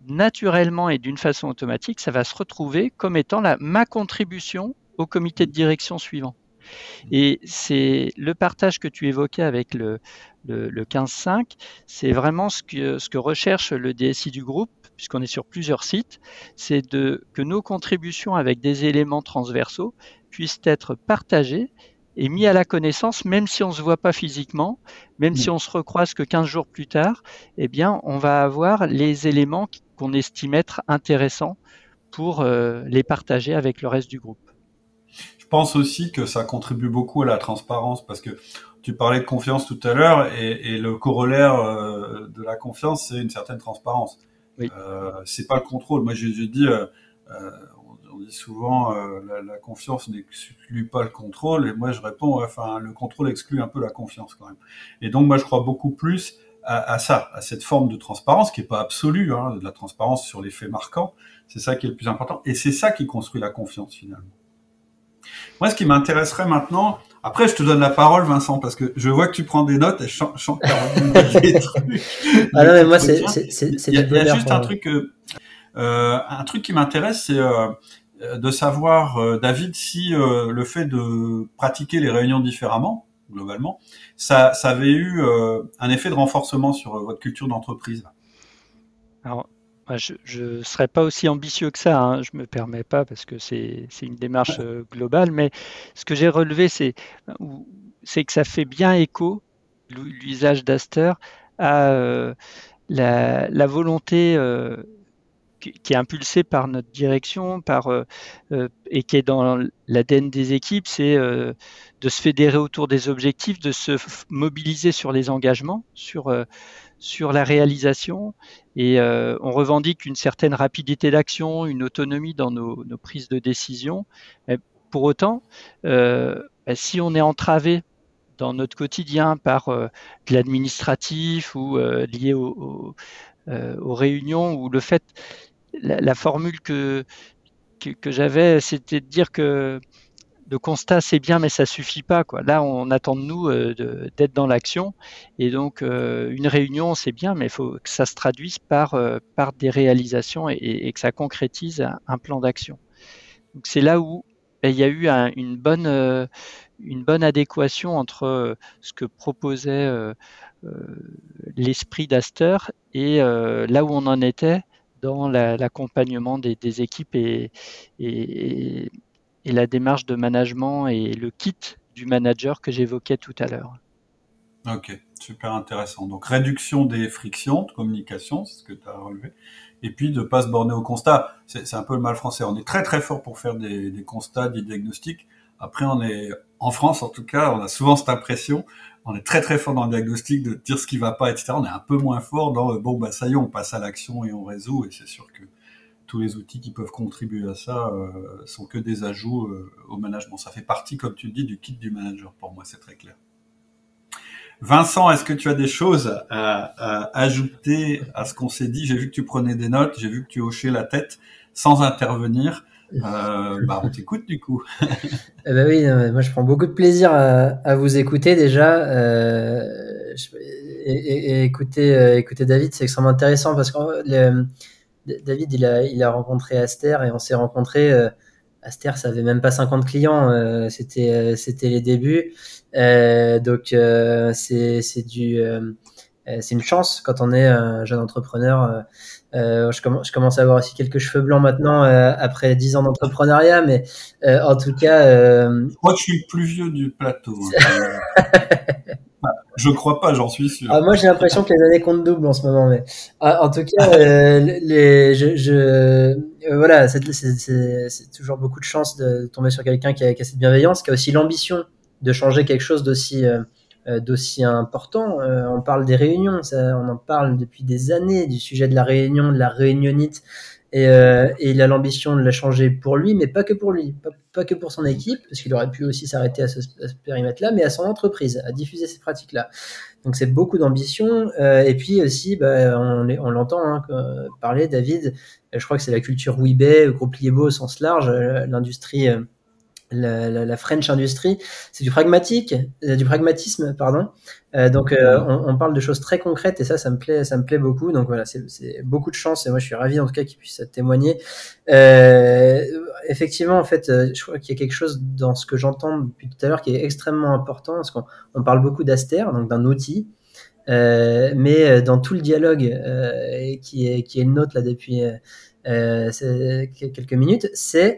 Speaker 2: naturellement et d'une façon automatique, ça va se retrouver comme étant la, ma contribution au comité de direction suivant. Et c'est le partage que tu évoquais avec le, le, 15.5, c'est vraiment ce que, ce que recherche le DSI du groupe, puisqu'on est sur plusieurs sites, c'est de, que nos contributions avec des éléments transversaux puissent être partagées est mis à la connaissance, même si on ne se voit pas physiquement, même si mm. on se recroise que 15 jours plus tard, eh bien, on va avoir les éléments qu'on estime être intéressants pour euh, les partager avec le reste du groupe.
Speaker 1: Je pense aussi que ça contribue beaucoup à la transparence parce que tu parlais de confiance tout à l'heure et, le corollaire euh, de la confiance, c'est une certaine transparence. Oui. Euh, c'est pas le contrôle. Moi, j'ai dit, euh, euh on dit souvent euh, la, confiance n'exclut pas le contrôle, et moi je réponds, enfin le contrôle exclut un peu la confiance quand même. Et donc moi je crois beaucoup plus à, ça, à cette forme de transparence qui est pas absolue, hein, de la transparence sur les faits marquants. C'est ça qui est le plus important, et c'est ça qui construit la confiance finalement. Moi, ce qui m'intéresserait maintenant, après, je te donne la parole, Vincent, parce que je vois que tu prends des notes et je chante, des trucs.
Speaker 3: Ah non, mais moi, c'est,
Speaker 1: Il y a, juste un truc, euh, un truc qui m'intéresse, c'est euh, de savoir, euh, David, si euh, le fait de pratiquer les réunions différemment, globalement, ça, ça avait eu un effet de renforcement sur votre culture d'entreprise.
Speaker 2: Alors, je ne serais pas aussi ambitieux que ça, hein, je ne me permets pas parce que c'est une démarche globale, mais ce que j'ai relevé, c'est que ça fait bien écho, l'usage d'Aster, à la, la, volonté qui est impulsé par notre direction, par euh, euh, et qui est dans l'ADN des équipes, c'est euh, de se fédérer autour des objectifs, de se mobiliser sur les engagements, sur sur la réalisation, et on revendique une certaine rapidité d'action, une autonomie dans nos, prises de décision. pour autant, bah, si on est entravé dans notre quotidien par de l'administratif ou lié au, aux réunions ou le fait la, formule que, que, j'avais, c'était de dire que le constat c'est bien, mais ça suffit pas. Quoi. Là, on attend de nous euh, d'être dans l'action, et donc euh, une réunion c'est bien, mais il faut que ça se traduise par, euh, par des réalisations et, que ça concrétise un, plan d'action. Donc c'est là où ben, il y a eu une bonne une bonne adéquation entre ce que proposait l'esprit d'Aster et là où on en était dans l'accompagnement des, équipes et, la démarche de management et le kit du manager que j'évoquais tout à l'heure.
Speaker 1: Ok, super intéressant. Donc réduction des frictions de communication, c'est ce que tu as relevé, et puis de pas se borner au constat. C'est un peu le mal français. On est très très fort pour faire des, constats, des diagnostics. Après, on est en France en tout cas, on a souvent cette impression on est très très fort dans le diagnostic de dire ce qui va pas, etc. On est un peu moins fort dans bon bah ça y est, on passe à l'action et on résout. Et c'est sûr que tous les outils qui peuvent contribuer à ça euh, sont que des ajouts euh, au management. Ça fait partie, comme tu le dis, du kit du manager. Pour moi, c'est très clair. Vincent, est-ce que tu as des choses à, ajouter à ce qu'on s'est dit? J'ai vu que tu prenais des notes, j'ai vu que tu hochais la tête sans intervenir. Euh, bah, on t'écoute du coup.
Speaker 3: eh ben oui, moi je prends beaucoup de plaisir à, vous écouter déjà. Euh, et, écouter, euh, écouter David, c'est extrêmement intéressant parce que David, il a, il a rencontré Aster et on s'est rencontré. Euh, Aster, ça avait même pas 50 clients, euh, c'était c'était les débuts. donc c'est du c'est une chance quand on est un jeune entrepreneur. je, commence, je commence à avoir aussi quelques cheveux blancs maintenant après dix ans d'entrepreneuriat, mais en tout cas.
Speaker 1: que je suis le plus vieux du plateau. Je crois pas, j'en suis sûr.
Speaker 3: Ah, moi, j'ai l'impression que les années comptent double en ce moment, mais ah, en tout cas, euh, les, euh, voilà, c'est toujours beaucoup de chance de tomber sur quelqu'un qui, a cette bienveillance, qui a aussi l'ambition de changer quelque chose d'aussi euh, d'aussi important. on parle des réunions, ça, on en parle depuis des années du sujet de la réunion, de la réunionite. Et, euh, il a l'ambition de la changer pour lui, mais pas que pour lui, pas, que pour son équipe, parce qu'il aurait pu aussi s'arrêter à ce, périmètre-là, mais à son entreprise, à diffuser ces pratiques-là. Donc c'est beaucoup d'ambition. Euh, et puis aussi, bah, on, l'entend hein, parler, David, je crois que c'est la culture Weebay, groupe Liebo au sens large, euh, l'industrie euh, la, la, la, French industry, c'est du pragmatique, euh, du pragmatisme, pardon. Euh, donc euh, on, on, parle de choses très concrètes et ça, ça me plaît, ça me plaît beaucoup. Donc voilà, c'est beaucoup de chance et moi je suis ravi en tout cas qu'il puisse témoigner. Euh, effectivement, en fait, euh, je crois qu'il y a quelque chose dans ce que j'entends depuis tout à l'heure qui est extrêmement important parce qu'on on parle beaucoup d'Aster, donc d'un outil. mais dans tout le dialogue qui, est, qui est le nôtre là depuis quelques minutes, c'est euh,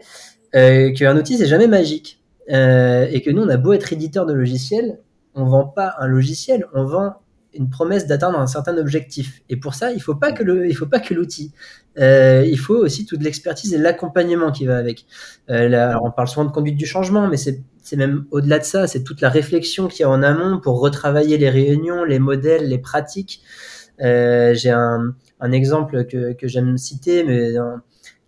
Speaker 3: qu'un outil c'est jamais magique euh, et que nous on a beau être éditeur de logiciels, on vend pas un logiciel, on vend une promesse d'atteindre un certain objectif. Et pour ça, il faut pas que le, il faut pas que l'outil. Euh, il faut aussi toute l'expertise et l'accompagnement qui va avec. Euh, là, on parle souvent de conduite du changement, mais c'est même au-delà de ça, c'est toute la réflexion qu'il y a en amont pour retravailler les réunions, les modèles, les pratiques. Euh, J'ai un, un, exemple que, que j'aime citer, mais dans,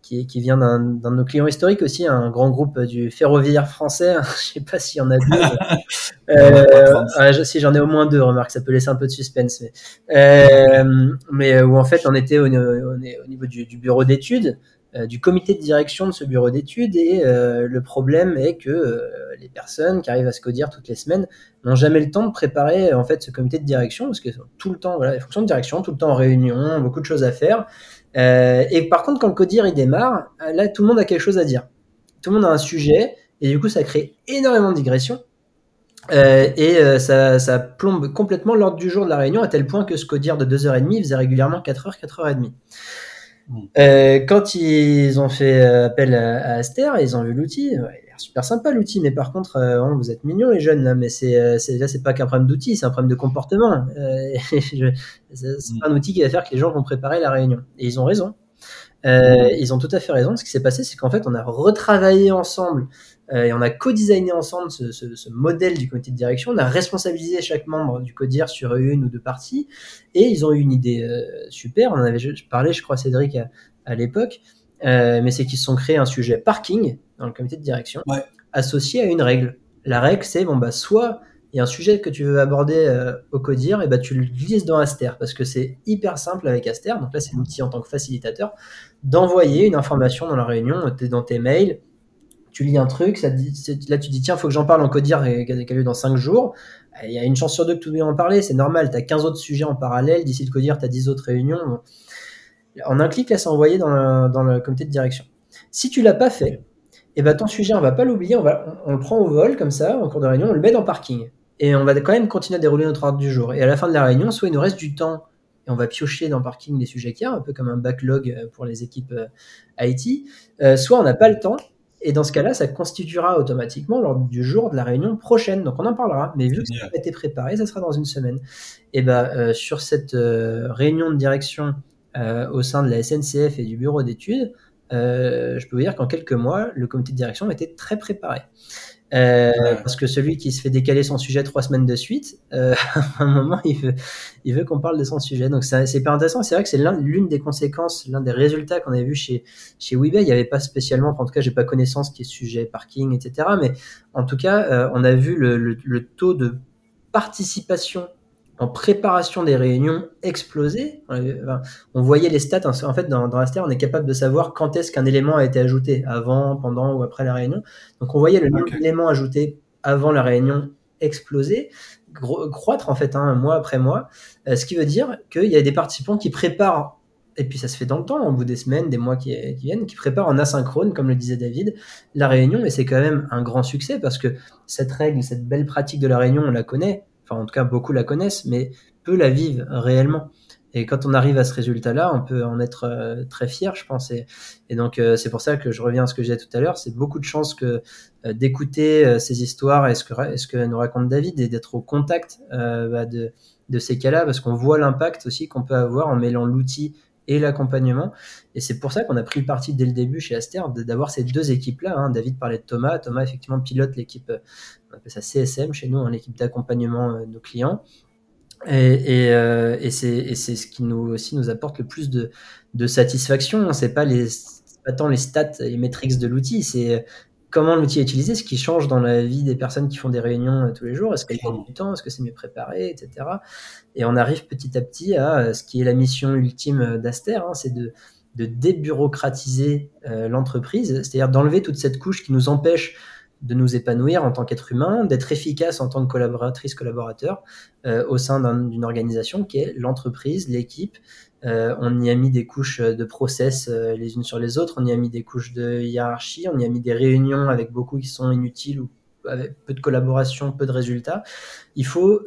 Speaker 3: qui, qui vient d'un de nos clients historiques aussi, un grand groupe du ferroviaire français. je sais pas s'il y en a deux. euh, si j'en ai au moins deux, remarque, ça peut laisser un peu de suspense. Mais, euh, mais euh, où en fait on était au, on est au niveau du, du bureau d'études, du comité de direction de ce bureau d'études, et euh, le problème est que les personnes qui arrivent à se codir toutes les semaines n'ont jamais le temps de préparer en fait ce comité de direction, parce que tout le temps, voilà, les fonctions de direction, tout le temps en réunion, beaucoup de choses à faire. Euh, et par contre, quand le codir il démarre, euh, là, tout le monde a quelque chose à dire. Tout le monde a un sujet, et du coup, ça crée énormément de digressions. Euh, et euh, ça, ça, plombe complètement l'ordre du jour de la réunion, à tel point que ce codir de 2h30 faisait régulièrement 4h, 4h30. Mmh. Euh, quand ils ont fait appel à, à Aster, ils ont vu l'outil, super sympa l'outil, mais par contre, euh, vous êtes mignons les jeunes là, mais c'est euh, là c'est pas qu'un problème d'outil, c'est un problème de comportement. Euh, c'est pas un outil qui va faire que les gens vont préparer la réunion. Et ils ont raison. Euh, ils ont tout à fait raison. Ce qui s'est passé, c'est qu'en fait, on a retravaillé ensemble et on a co-designé ensemble ce, ce, ce, modèle du comité de direction. On a responsabilisé chaque membre du CODIR sur une ou deux parties et ils ont eu une idée super. On en avait parlé, je crois, Cédric, à, à l'époque. Euh, mais c'est qu'ils se sont créés un sujet parking dans le comité de direction associé à une règle. La règle, c'est bon bah soit il y a un sujet que tu veux aborder euh, au CODIR, et bah tu le glisses dans Aster parce que c'est hyper simple avec Aster. Donc là, c'est l'outil en tant que facilitateur d'envoyer une information dans la réunion, dans tes mails, tu lis un truc, là tu dis tiens, faut que j'en parle en CODIR a lieu dans 5 jours. Il y a une chance sur deux que tu oublies en parler, c'est normal, tu as 15 autres sujets en parallèle, d'ici le CODIR, tu as 10 autres réunions. En un clic, là, c'est envoyé dans le, le comité de direction. Si tu l'as pas fait, et eh ben ton sujet, on va pas l'oublier, on, va, on, le prend au vol comme ça, en cours de réunion, on le met dans parking. Et on va quand même continuer à dérouler notre ordre du jour. Et à la fin de la réunion, soit il nous reste du temps et on va piocher dans parking les sujets qu'il y a, un peu comme un backlog pour les équipes euh, IT, euh, soit on n'a pas le temps. Et dans ce cas-là, ça constituera automatiquement l'ordre du jour de la réunion prochaine. Donc on en parlera. Mais vu que ça a été préparé, ça sera dans une semaine. Et ben euh, sur cette réunion de direction euh, au sein de la SNCF et du bureau d'études, euh, je peux vous dire qu'en quelques mois, le comité de direction était très préparé. Euh, parce que celui qui se fait décaler son sujet trois semaines de suite, euh, à un moment, il veut, il veut qu'on parle de son sujet. Donc c'est hyper intéressant. C'est vrai que c'est l'une des conséquences, l'un des résultats qu'on avait vu chez chez Weebay. Il n'y avait pas spécialement, en tout cas, j'ai pas connaissance qui est sujet parking, etc. Mais en tout cas, euh, on a vu le, le, le taux de participation en préparation des réunions exploser. On voyait les stats. En fait, dans, dans Aster, on est capable de savoir quand est-ce qu'un élément a été ajouté, avant, pendant ou après la réunion. Donc, on voyait le nombre d'éléments ajoutés avant la réunion exploser, croître en fait, hein, mois après mois. Euh, ce qui veut dire qu'il y a des participants qui préparent, et puis ça se fait dans le temps, au bout des semaines, des mois qui, qui viennent, qui préparent en asynchrone, comme le disait David, la réunion. Et c'est quand même un grand succès parce que cette règle, cette belle pratique de la réunion, on la connaît enfin en tout cas beaucoup la connaissent, mais peu la vivent réellement. Et quand on arrive à ce résultat-là, on peut en être euh, très fier, je pense. Et, donc, euh, c'est pour ça que je reviens à ce que j'ai tout à l'heure. C'est beaucoup de chance que euh, d'écouter ces histoires et ce que, ce que nous raconte David et d'être au contact bah, de, ces cas-là, parce qu'on voit l'impact aussi qu'on peut avoir en mêlant l'outil et l'accompagnement. Et c'est pour ça qu'on a pris parti dès le début chez Aster d'avoir ces deux équipes-là. Hein. David parlait de Thomas. Thomas, effectivement, pilote l'équipe, on appelle ça CSM chez nous, l'équipe d'accompagnement de nos clients. Euh, et c'est ce qui nous aussi nous apporte le plus de, satisfaction. C'est pas pas tant les stats et les métriques de l'outil, c'est comment l'outil est utilisé, ce qui change dans la vie des personnes qui font des réunions euh, tous les jours. Est-ce qu'elles gagnent du temps? Est-ce que c'est mieux préparé, etc. Et on arrive petit à petit à euh, ce qui est la mission ultime d'Aster, hein, c'est de, débureaucratiser euh, l'entreprise, c'est-à-dire d'enlever toute cette couche qui nous empêche de nous épanouir en tant qu'être humain, d'être efficace en tant que collaboratrice, collaborateur euh, au sein d'une organisation qui est l'entreprise, l'équipe. Euh, on y a mis des couches de process euh, les unes sur les autres, on y a mis des couches de hiérarchie, on y a mis des réunions avec beaucoup qui sont inutiles ou avec peu de collaboration, peu de résultats. Il faut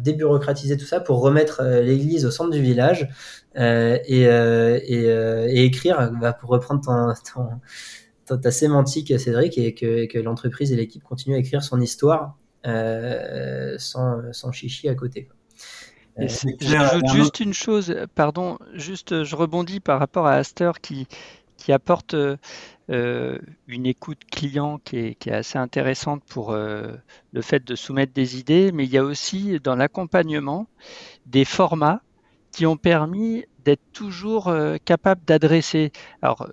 Speaker 3: débureaucratiser tout ça pour remettre l'église au centre du village et, et, écrire, bah, pour reprendre ton ta sémantique, Cédric, et que, l'entreprise et l'équipe continuent à écrire son histoire euh, sans, sans, chichi à côté.
Speaker 2: Euh, je juste une chose, pardon, juste je rebondis par rapport à Aster qui, qui apporte euh, une écoute client qui est, qui est, assez intéressante pour le fait de soumettre des idées, mais il y a aussi dans l'accompagnement des formats qui ont permis d'être toujours capable d'adresser. Alors,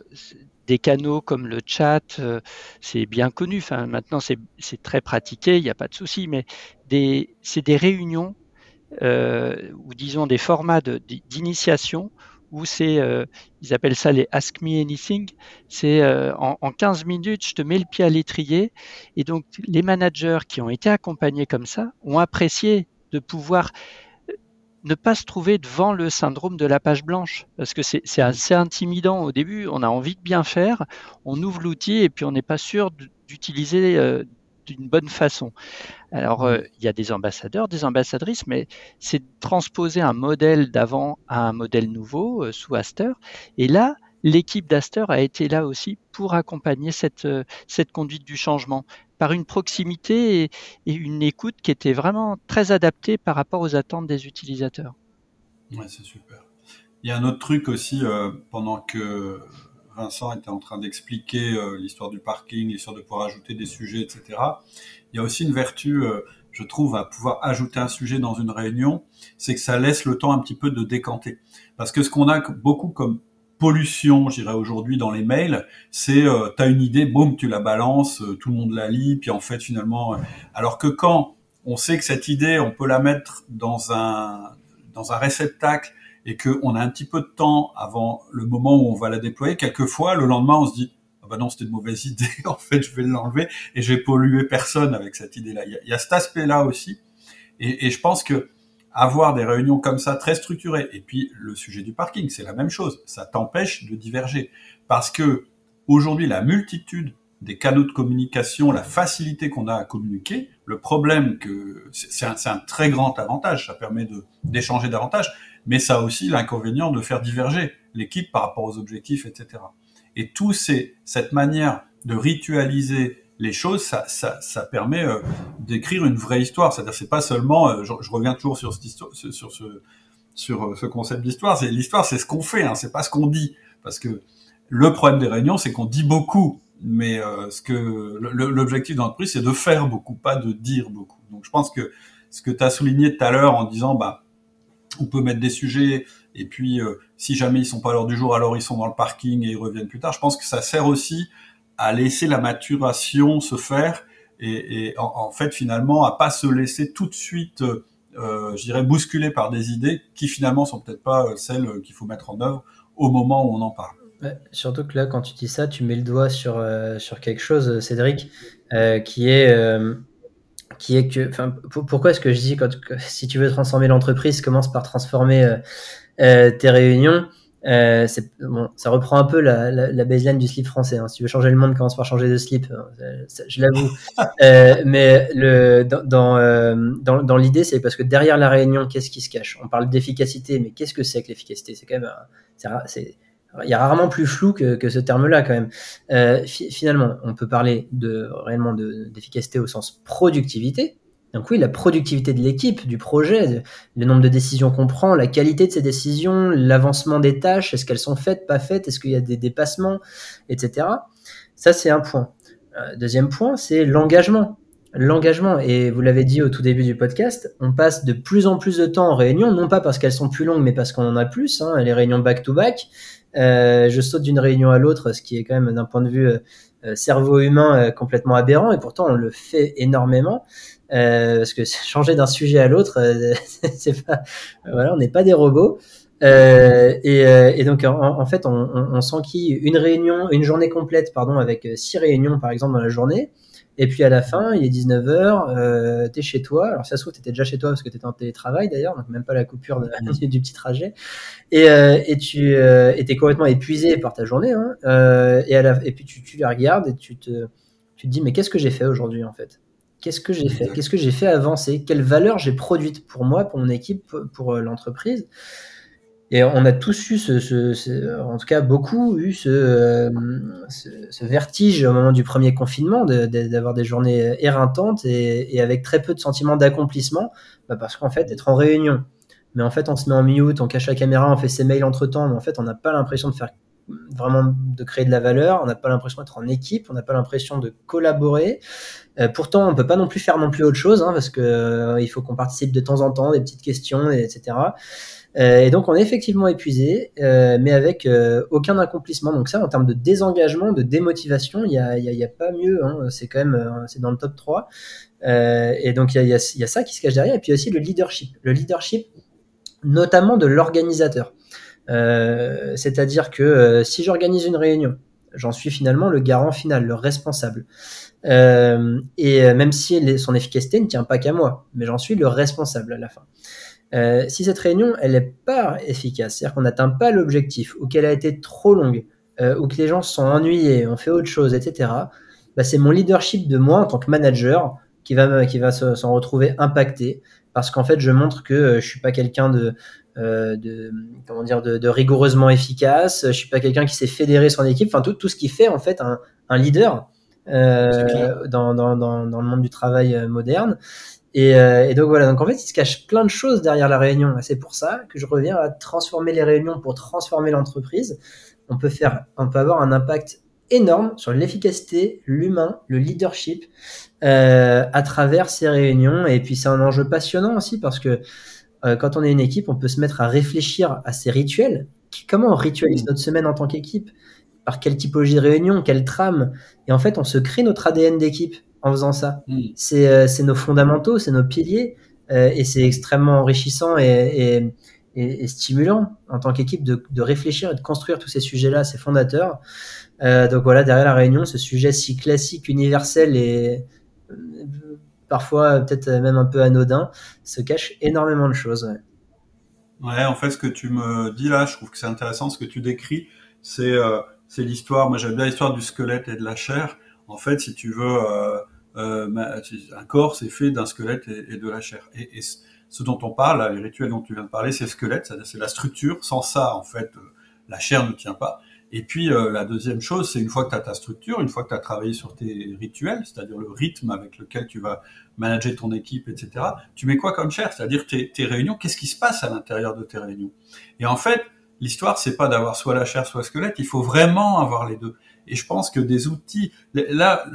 Speaker 2: des canaux comme le chat, euh, c'est bien connu. Enfin, maintenant, c'est très pratiqué, il n'y a pas de souci. Mais c'est des réunions euh, ou disons des formats d'initiation où c'est, euh, ils appellent ça les Ask Me Anything. C'est en, en, 15 minutes, je te mets le pied à l'étrier. Et donc, les managers qui ont été accompagnés comme ça ont apprécié de pouvoir ne pas se trouver devant le syndrome de la page blanche, parce que c'est assez intimidant au début, on a envie de bien faire, on ouvre l'outil et puis on n'est pas sûr d'utiliser euh, d'une bonne façon. Alors, euh, il y a des ambassadeurs, des ambassadrices, mais c'est transposer un modèle d'avant à un modèle nouveau euh, sous Aster. Et là, l'équipe d'Aster a été là aussi pour accompagner cette, cette conduite du changement par une proximité et, une écoute qui était vraiment très adaptée par rapport aux attentes des utilisateurs.
Speaker 1: Ouais, c'est super. Il y a un autre truc aussi, euh, pendant que Vincent était en train d'expliquer euh, l'histoire du parking, l'histoire de pouvoir ajouter des sujets, etc. Il y a aussi une vertu, euh, je trouve, à pouvoir ajouter un sujet dans une réunion, c'est que ça laisse le temps un petit peu de décanter. Parce que ce qu'on a beaucoup comme pollution, je aujourd'hui dans les mails, c'est euh, tu as une idée, boum, tu la balances, euh, tout le monde la lit, puis en fait finalement, euh, alors que quand on sait que cette idée, on peut la mettre dans un dans un réceptacle et que on a un petit peu de temps avant le moment où on va la déployer, quelquefois le lendemain on se dit ah bah non c'était une mauvaise idée, en fait je vais l'enlever et je vais polluer personne avec cette idée-là. Il y y a cet aspect-là aussi, et, et je pense que avoir des réunions comme ça très structurées. Et puis le sujet du parking, c'est la même chose. Ça t'empêche de diverger parce que aujourd'hui la multitude des canaux de communication, la facilité qu'on a à communiquer, le problème que c'est un, un, très grand avantage, ça permet d'échanger davantage, mais ça a aussi l'inconvénient de faire diverger l'équipe par rapport aux objectifs, etc. Et tout c'est cette manière de ritualiser les choses, ça, ça, ça permet euh, d'écrire une vraie histoire. C'est-à-dire, c'est pas seulement, euh, je, reviens toujours sur cette histoire, sur ce, sur euh, ce concept d'histoire. C'est l'histoire, c'est ce qu'on fait, hein, c'est pas ce qu'on dit. Parce que le problème des réunions, c'est qu'on dit beaucoup, mais ce que l'objectif d'entreprise, c'est de faire beaucoup, pas de dire beaucoup. Donc, je pense que ce que tu as souligné tout à l'heure en disant, bah, on peut mettre des sujets et puis si jamais ils sont pas à l'heure du jour, alors ils sont dans le parking et ils reviennent plus tard. Je pense que ça sert aussi à laisser la maturation se faire et, et en, fait finalement à pas se laisser tout de suite, euh, je dirais, bousculer par des idées qui finalement sont peut-être pas euh, celles qu'il faut mettre en œuvre au moment où on en parle.
Speaker 3: surtout que là, quand tu dis ça, tu mets le doigt sur, euh, sur quelque chose, Cédric, euh, qui est euh, qui est que, enfin, pourquoi est-ce que je dis quand si tu veux transformer l'entreprise, commence par transformer tes réunions? Euh, bon, ça reprend un peu la, la, la, baseline du slip français. Hein. Si tu veux changer le monde, commence par changer de slip. Hein. je l'avoue. euh, mais le, dans, dans, euh, dans, dans l'idée, c'est parce que derrière la réunion, qu'est-ce qui se cache? On parle d'efficacité, mais qu'est-ce que c'est que l'efficacité? C'est quand même, c'est, il y a rarement plus flou que, que ce terme-là quand même. Finalement, on peut parler de réellement d'efficacité au sens productivité, donc oui, la productivité de l'équipe, du projet, le nombre de décisions qu'on prend, la qualité de ces décisions, l'avancement des tâches, est-ce qu'elles sont faites, pas faites, est-ce qu'il y a des dépassements, etc. Ça, c'est un point. Euh, deuxième point, c'est l'engagement. L'engagement, et vous l'avez dit au tout début du podcast, on passe de plus en plus de temps en réunion, non pas parce qu'elles sont plus longues, mais parce qu'on en a plus, hein, les réunions back-to-back. Euh, je saute d'une réunion à l'autre, ce qui est quand même d'un point de vue euh, cerveau humain complètement aberrant, et pourtant on le fait énormément. Euh, parce que changer d'un sujet à l'autre, euh, c'est pas, voilà, on n'est pas des robots. Euh, et, euh, et, donc en, en fait, on, on, on s'enquille une réunion, une journée complète, pardon, avec six réunions par exemple dans la journée. Et puis à la fin, il est 19h, euh, tu es chez toi. Alors ça se trouve, tu étais déjà chez toi parce que tu étais en télétravail d'ailleurs, donc même pas la coupure de, du petit trajet. Et, euh, et tu euh, étais complètement épuisé par ta journée. Hein, et, à la, et puis tu, tu la regardes et tu te, tu te dis, mais qu'est-ce que j'ai fait aujourd'hui en fait? Qu'est-ce que j'ai fait Qu'est-ce que j'ai fait avancer Quelle valeur j'ai produite pour moi, pour mon équipe, pour euh, l'entreprise? Et on a tous eu ce, en tout cas beaucoup eu euh, ce, ce, vertige au moment du premier confinement d'avoir des journées éreintantes et, avec très peu de sentiments d'accomplissement, bah parce qu'en fait, être en réunion, mais en fait, on se met en mute, on cache la caméra, on fait ses mails entre temps, mais en fait, on n'a pas l'impression de faire vraiment de créer de la valeur, on n'a pas l'impression d'être en équipe, on n'a pas l'impression de collaborer. Euh, pourtant, on peut pas non plus faire non plus autre chose, hein, parce que euh, faut qu'on participe de temps en temps, des petites questions, etc. Euh, et donc, on est effectivement épuisé, mais avec aucun accomplissement. Donc ça, en termes de désengagement, de démotivation, il y a, pas mieux. Hein. C'est quand même, c'est dans le top 3. et donc, il y a, y a ça qui se cache derrière. Et puis aussi le leadership. Le leadership, notamment de l'organisateur. C'est-à-dire que si j'organise une réunion, j'en suis finalement le garant final, le responsable. Euh, et même si son efficacité ne tient pas qu'à moi, mais j'en suis le responsable à la fin. Euh, si cette réunion elle n'est pas efficace, c'est-à-dire qu'on n'atteint pas l'objectif, ou qu'elle a été trop longue, euh, ou que les gens se sont ennuyés, ont fait autre chose, etc., bah, c'est mon leadership de moi en tant que manager qui va, qui va s'en retrouver impacté, parce qu'en fait je montre que je suis pas quelqu'un de, euh, de comment dire de, de, rigoureusement efficace. Je suis pas quelqu'un qui sait fédérer son équipe. Enfin tout, tout ce qui fait en fait un, un leader euh, dans, dans, dans, dans, le monde du travail euh, moderne. Et, euh, et, donc voilà. Donc en fait, il se cache plein de choses derrière la réunion. C'est pour ça que je reviens à transformer les réunions pour transformer l'entreprise. On peut faire, on peut avoir un impact énorme sur l'efficacité, l'humain, le leadership euh, à travers ces réunions. Et puis c'est un enjeu passionnant aussi parce que euh, quand on est une équipe, on peut se mettre à réfléchir à ces rituels. Comment on ritualise notre semaine en tant qu'équipe? Par quelle typologie de réunion? Quelle trame? Et en fait, on se crée notre ADN d'équipe en faisant ça. Mm. Euh, c'est nos fondamentaux, c'est nos piliers. Euh, et c'est extrêmement enrichissant et, et, et, stimulant en tant qu'équipe de, de, réfléchir et de construire tous ces sujets-là, ces fondateurs. Euh, donc voilà, derrière la réunion, ce sujet si classique, universel et parfois peut-être même un peu anodin, se cache énormément de choses.
Speaker 1: Ouais. en fait, ce que tu me dis là, je trouve que c'est intéressant. Ce que tu décris, c'est euh, l'histoire. Moi, j'aime bien l'histoire du squelette et de la chair. En fait, si tu veux, euh, euh, un corps, c'est fait d'un squelette et, de la chair. Et, et, ce dont on parle, les rituels dont tu viens de parler, c'est le squelette, c'est la structure. Sans ça, en fait, la chair ne tient pas. Et puis euh, la deuxième chose, c'est une fois que tu as ta structure, une fois que tu as travaillé sur tes rituels, c'est-à-dire le rythme avec lequel tu vas manager ton équipe, etc., tu mets quoi comme chair? C'est-à-dire tes, tes réunions, qu'est-ce qui se passe à l'intérieur de tes réunions? Et en fait, l'histoire, c'est pas d'avoir soit la chair, soit le squelette, il faut vraiment avoir les deux. Et je pense que des outils, là,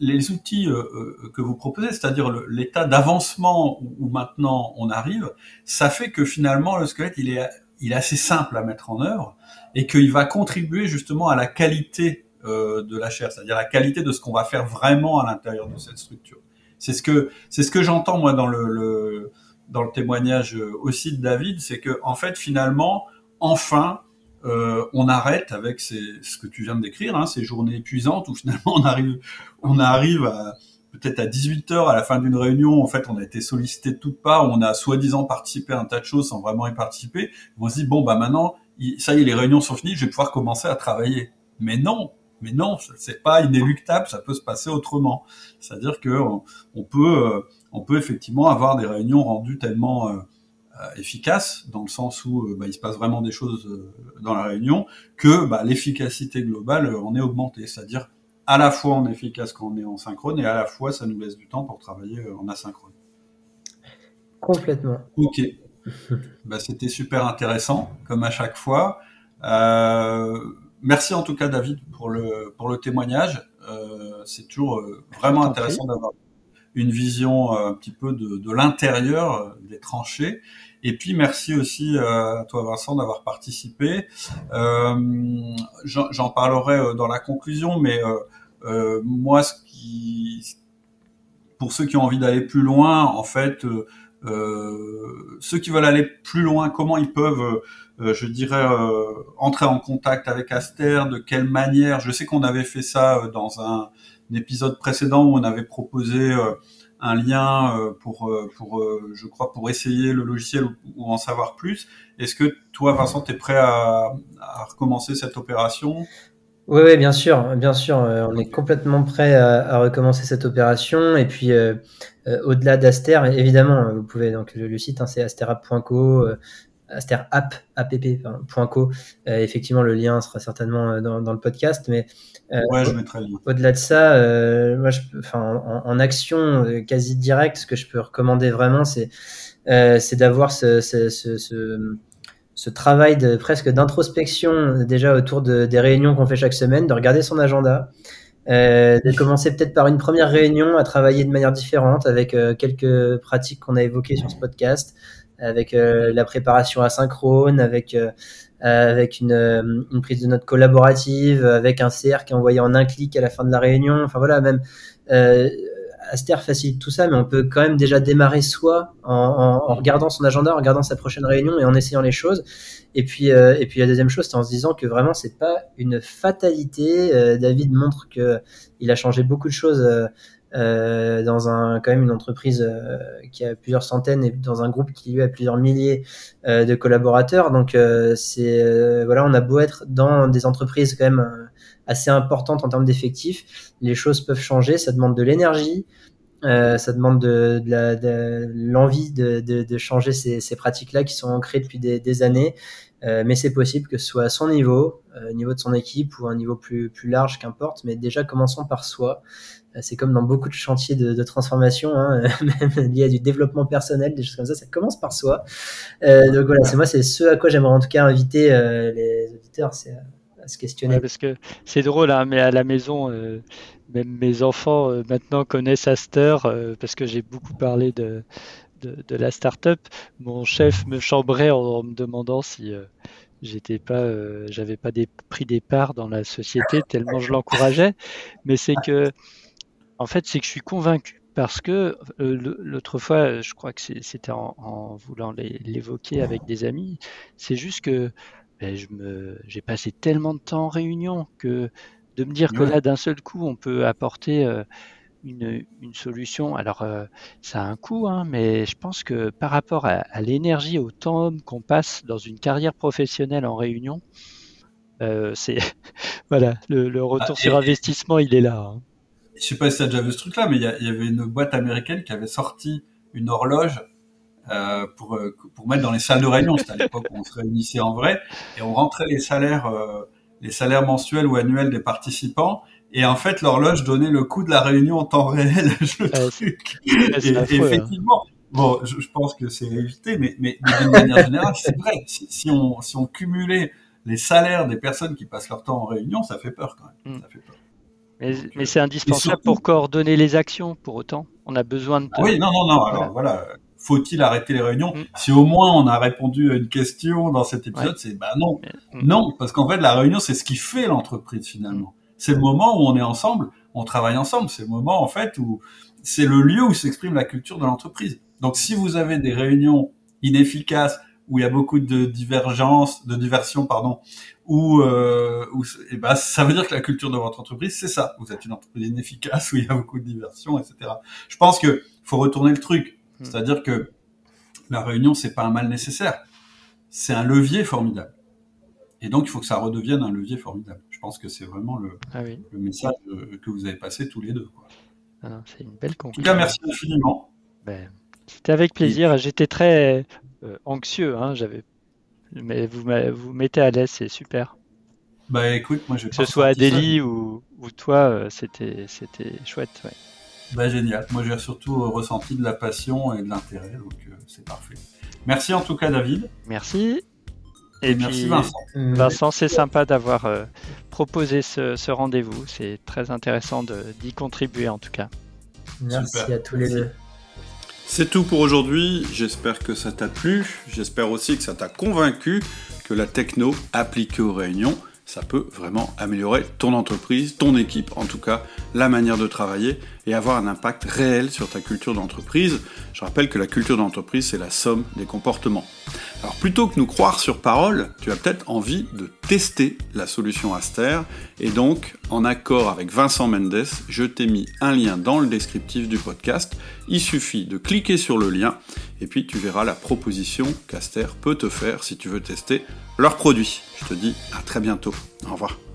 Speaker 1: les outils euh, euh, que vous proposez, c'est-à-dire l'état d'avancement où maintenant on arrive, ça fait que finalement le squelette, il est, il est assez simple à mettre en œuvre et qu'il va contribuer justement à la qualité euh, de la chair, c'est-à-dire la qualité de ce qu'on va faire vraiment à l'intérieur de cette structure. C'est ce que c'est ce que j'entends moi dans le, le, dans le témoignage aussi de David, c'est que en fait finalement enfin euh, on arrête avec ces, ce que tu viens de décrire, hein, ces journées épuisantes où finalement on arrive on arrive à peut-être à 18 heures à la fin d'une réunion, en fait, on a été sollicité de toutes parts, on a soi-disant participé à un tas de choses sans vraiment y participer. On se dit bon bah maintenant, ça y est, les réunions sont finies, je vais pouvoir commencer à travailler. Mais non, mais non, c'est pas inéluctable, ça peut se passer autrement. C'est-à-dire que on, peut, euh, on peut effectivement avoir des réunions rendues tellement euh, efficaces, dans le sens où bah, il se passe vraiment des choses dans la réunion, que bah, l'efficacité globale en est augmentée. C'est-à-dire à la fois on est efficace quand on est en synchrone et à la fois ça nous laisse du temps pour travailler en asynchrone.
Speaker 3: Complètement.
Speaker 1: Ok. bah, C'était super intéressant, comme à chaque fois. Euh, merci en tout cas, David, pour le, pour le témoignage. Euh, c'est toujours euh, vraiment intéressant d'avoir une vision euh, un petit peu de, de l'intérieur euh, des tranchées. Et puis merci aussi à toi Vincent d'avoir participé. Euh, J'en parlerai dans la conclusion, mais euh, moi, ce qui, pour ceux qui ont envie d'aller plus loin, en fait, euh, ceux qui veulent aller plus loin, comment ils peuvent, euh, je dirais, euh, entrer en contact avec Aster, de quelle manière? Je sais qu'on avait fait ça dans un, épisode précédent où on avait proposé un lien pour, pour je crois, pour essayer le logiciel ou, en savoir plus. Est-ce que toi, Vincent, tu es prêt à, à recommencer cette opération?
Speaker 3: Oui, oui, bien sûr, bien sûr. on est complètement prêt à, recommencer cette opération. Et puis, euh, au-delà d'Aster, évidemment, vous pouvez donc le, site, hein, c'est euh, asterapp.co. Euh, effectivement, le lien sera certainement dans, le podcast, mais
Speaker 1: ouais, je.
Speaker 3: Au-delà de ça, moi, je, en, en, action quasi directe, ce que je peux recommander vraiment, c'est c'est d'avoir ce, ce, ce, ce, travail de presque d'introspection déjà autour de, des réunions qu'on fait chaque semaine, de regarder son agenda, euh, de commencer peut-être par une première réunion à travailler de manière différente avec euh, quelques pratiques qu'on a évoquées sur ce podcast, avec euh, la préparation asynchrone, avec avec une, une, prise de notes collaborative, avec un CR qui est envoyé en un clic à la fin de la réunion. Enfin voilà, même Aster facilite tout ça, mais on peut quand même déjà démarrer soi en, en, regardant son agenda, en regardant sa prochaine réunion et en essayant les choses. Et puis, euh, et puis la deuxième chose, c'est en se disant que vraiment c'est pas une fatalité. Euh, David montre que il a changé beaucoup de choses euh, dans un quand même une entreprise qui a plusieurs centaines et dans un groupe qui lui a plusieurs milliers de collaborateurs. Donc c'est voilà, on a beau être dans des entreprises quand même assez importantes en termes d'effectifs, les choses peuvent changer. Ça demande de l'énergie. Euh, ça demande de, de l'envie de, de, de, changer ces, ces pratiques-là qui sont ancrées depuis des, des années. Euh, mais c'est possible que ce soit à son niveau, euh, au niveau de son équipe ou un niveau plus, plus large, qu'importe. Mais déjà, commençons par soi. Euh, c'est comme dans beaucoup de chantiers de, transformation, hein, même liés à du développement personnel, des choses comme ça. Ça commence par soi. Euh, donc voilà, c'est moi, c'est ce à quoi j'aimerais en tout cas inviter les auditeurs, c'est à, se questionner.
Speaker 2: parce que c'est drôle, hein, mais à la maison même mes enfants euh, maintenant connaissent Aster euh, parce que j'ai beaucoup parlé de, de, la start-up. Mon chef me chambrait en, me demandant si euh, j'étais pas, j'avais pas des, pris des parts dans la société tellement je l'encourageais. Mais c'est que, en fait, c'est que je suis convaincu parce que l'autre fois, je crois que c'était en, voulant l'évoquer avec des amis, c'est juste que ben, je me, j'ai passé tellement de temps en réunion que de me dire que là, d'un seul coup, on peut apporter euh, une, solution. Alors, euh, ça a un coût, hein, mais je pense que par rapport à, l'énergie, au temps qu'on passe dans une carrière professionnelle en réunion, euh, c'est voilà, le, retour ah, sur investissement, il est là. Hein.
Speaker 1: Je sais pas si tu as déjà vu ce truc-là, mais il y, avait une boîte américaine qui avait sorti une horloge pour, pour mettre dans les salles de réunion. C'était à l'époque où on se réunissait en vrai et on rentrait les salaires les salaires mensuels ou annuels des participants. Et en fait, l'horloge donnait le coût de la réunion en temps réel, le truc. et, hein. effectivement, bon, je, pense que c'est évité, mais, mais d'une manière générale, c'est vrai. Si, on, si on cumulait les salaires des personnes qui passent leur temps en réunion, ça fait peur quand même. Mm. Ça fait peur.
Speaker 2: Mais, mais c'est indispensable pour coordonner les actions, pour autant. On a besoin de.
Speaker 1: Oui, non, non, non. Alors voilà, faut-il arrêter les réunions mm. Si au moins on a répondu à une question dans cet épisode, c'est bah non, mm. non, parce qu'en fait la réunion c'est ce qui fait l'entreprise finalement. C'est le moment où on est ensemble, on travaille ensemble. C'est le moment en fait où c'est le lieu où s'exprime la culture de l'entreprise. Donc si vous avez des réunions inefficaces où il y a beaucoup de divergences, de diversion, pardon, où, euh, où et ben, ça veut dire que la culture de votre entreprise, c'est ça. Vous êtes une entreprise inefficace où il y a beaucoup de diversion, etc. Je pense que faut retourner le truc. Hmm. C'est-à-dire que la réunion, c'est pas un mal nécessaire. C'est un levier formidable. Et donc, il faut que ça redevienne un levier formidable. Je pense que c'est vraiment le,
Speaker 2: Ah oui,
Speaker 1: le message euh, que vous avez passé tous les deux. quoi.
Speaker 2: Ah c'est une belle
Speaker 1: En tout
Speaker 2: conclusion.
Speaker 1: cas, merci infiniment.
Speaker 2: Ben, C'était avec plaisir. J'étais très euh, anxieux. Hein, j'avais... Mais vous, vous mettez à l'aise, c'est super.
Speaker 1: Bah écoute, moi je
Speaker 2: Que ce soit Adélie ou, ou toi, euh, c'était, c'était chouette. ouais.
Speaker 1: Bah génial. Moi j'ai surtout ressenti de la passion et de l'intérêt, donc euh, c'est parfait. Merci en tout cas David.
Speaker 2: Merci.
Speaker 1: Et, merci
Speaker 2: puis,
Speaker 1: Vincent.
Speaker 2: Vincent, c'est sympa d'avoir euh, proposé ce, ce rendez-vous. C'est très intéressant d'y contribuer en tout cas.
Speaker 3: Merci
Speaker 1: Super.
Speaker 3: à tous les deux.
Speaker 1: C'est tout pour aujourd'hui. J'espère que ça t'a plu. J'espère aussi que ça t'a convaincu que la techno appliquée aux réunions, ça peut vraiment améliorer ton entreprise, ton équipe, en tout cas la manière de travailler et avoir un impact réel sur ta culture d'entreprise. Je rappelle que la culture d'entreprise, c'est la somme des comportements. Alors plutôt que nous croire sur parole, tu as peut-être envie de tester la solution Aster et donc en accord avec Vincent Mendes, je t'ai mis un lien dans le descriptif du podcast. Il suffit de cliquer sur le lien et puis tu verras la proposition qu'Aster peut te faire si tu veux tester leurs produits. Je te dis à très bientôt. Au revoir.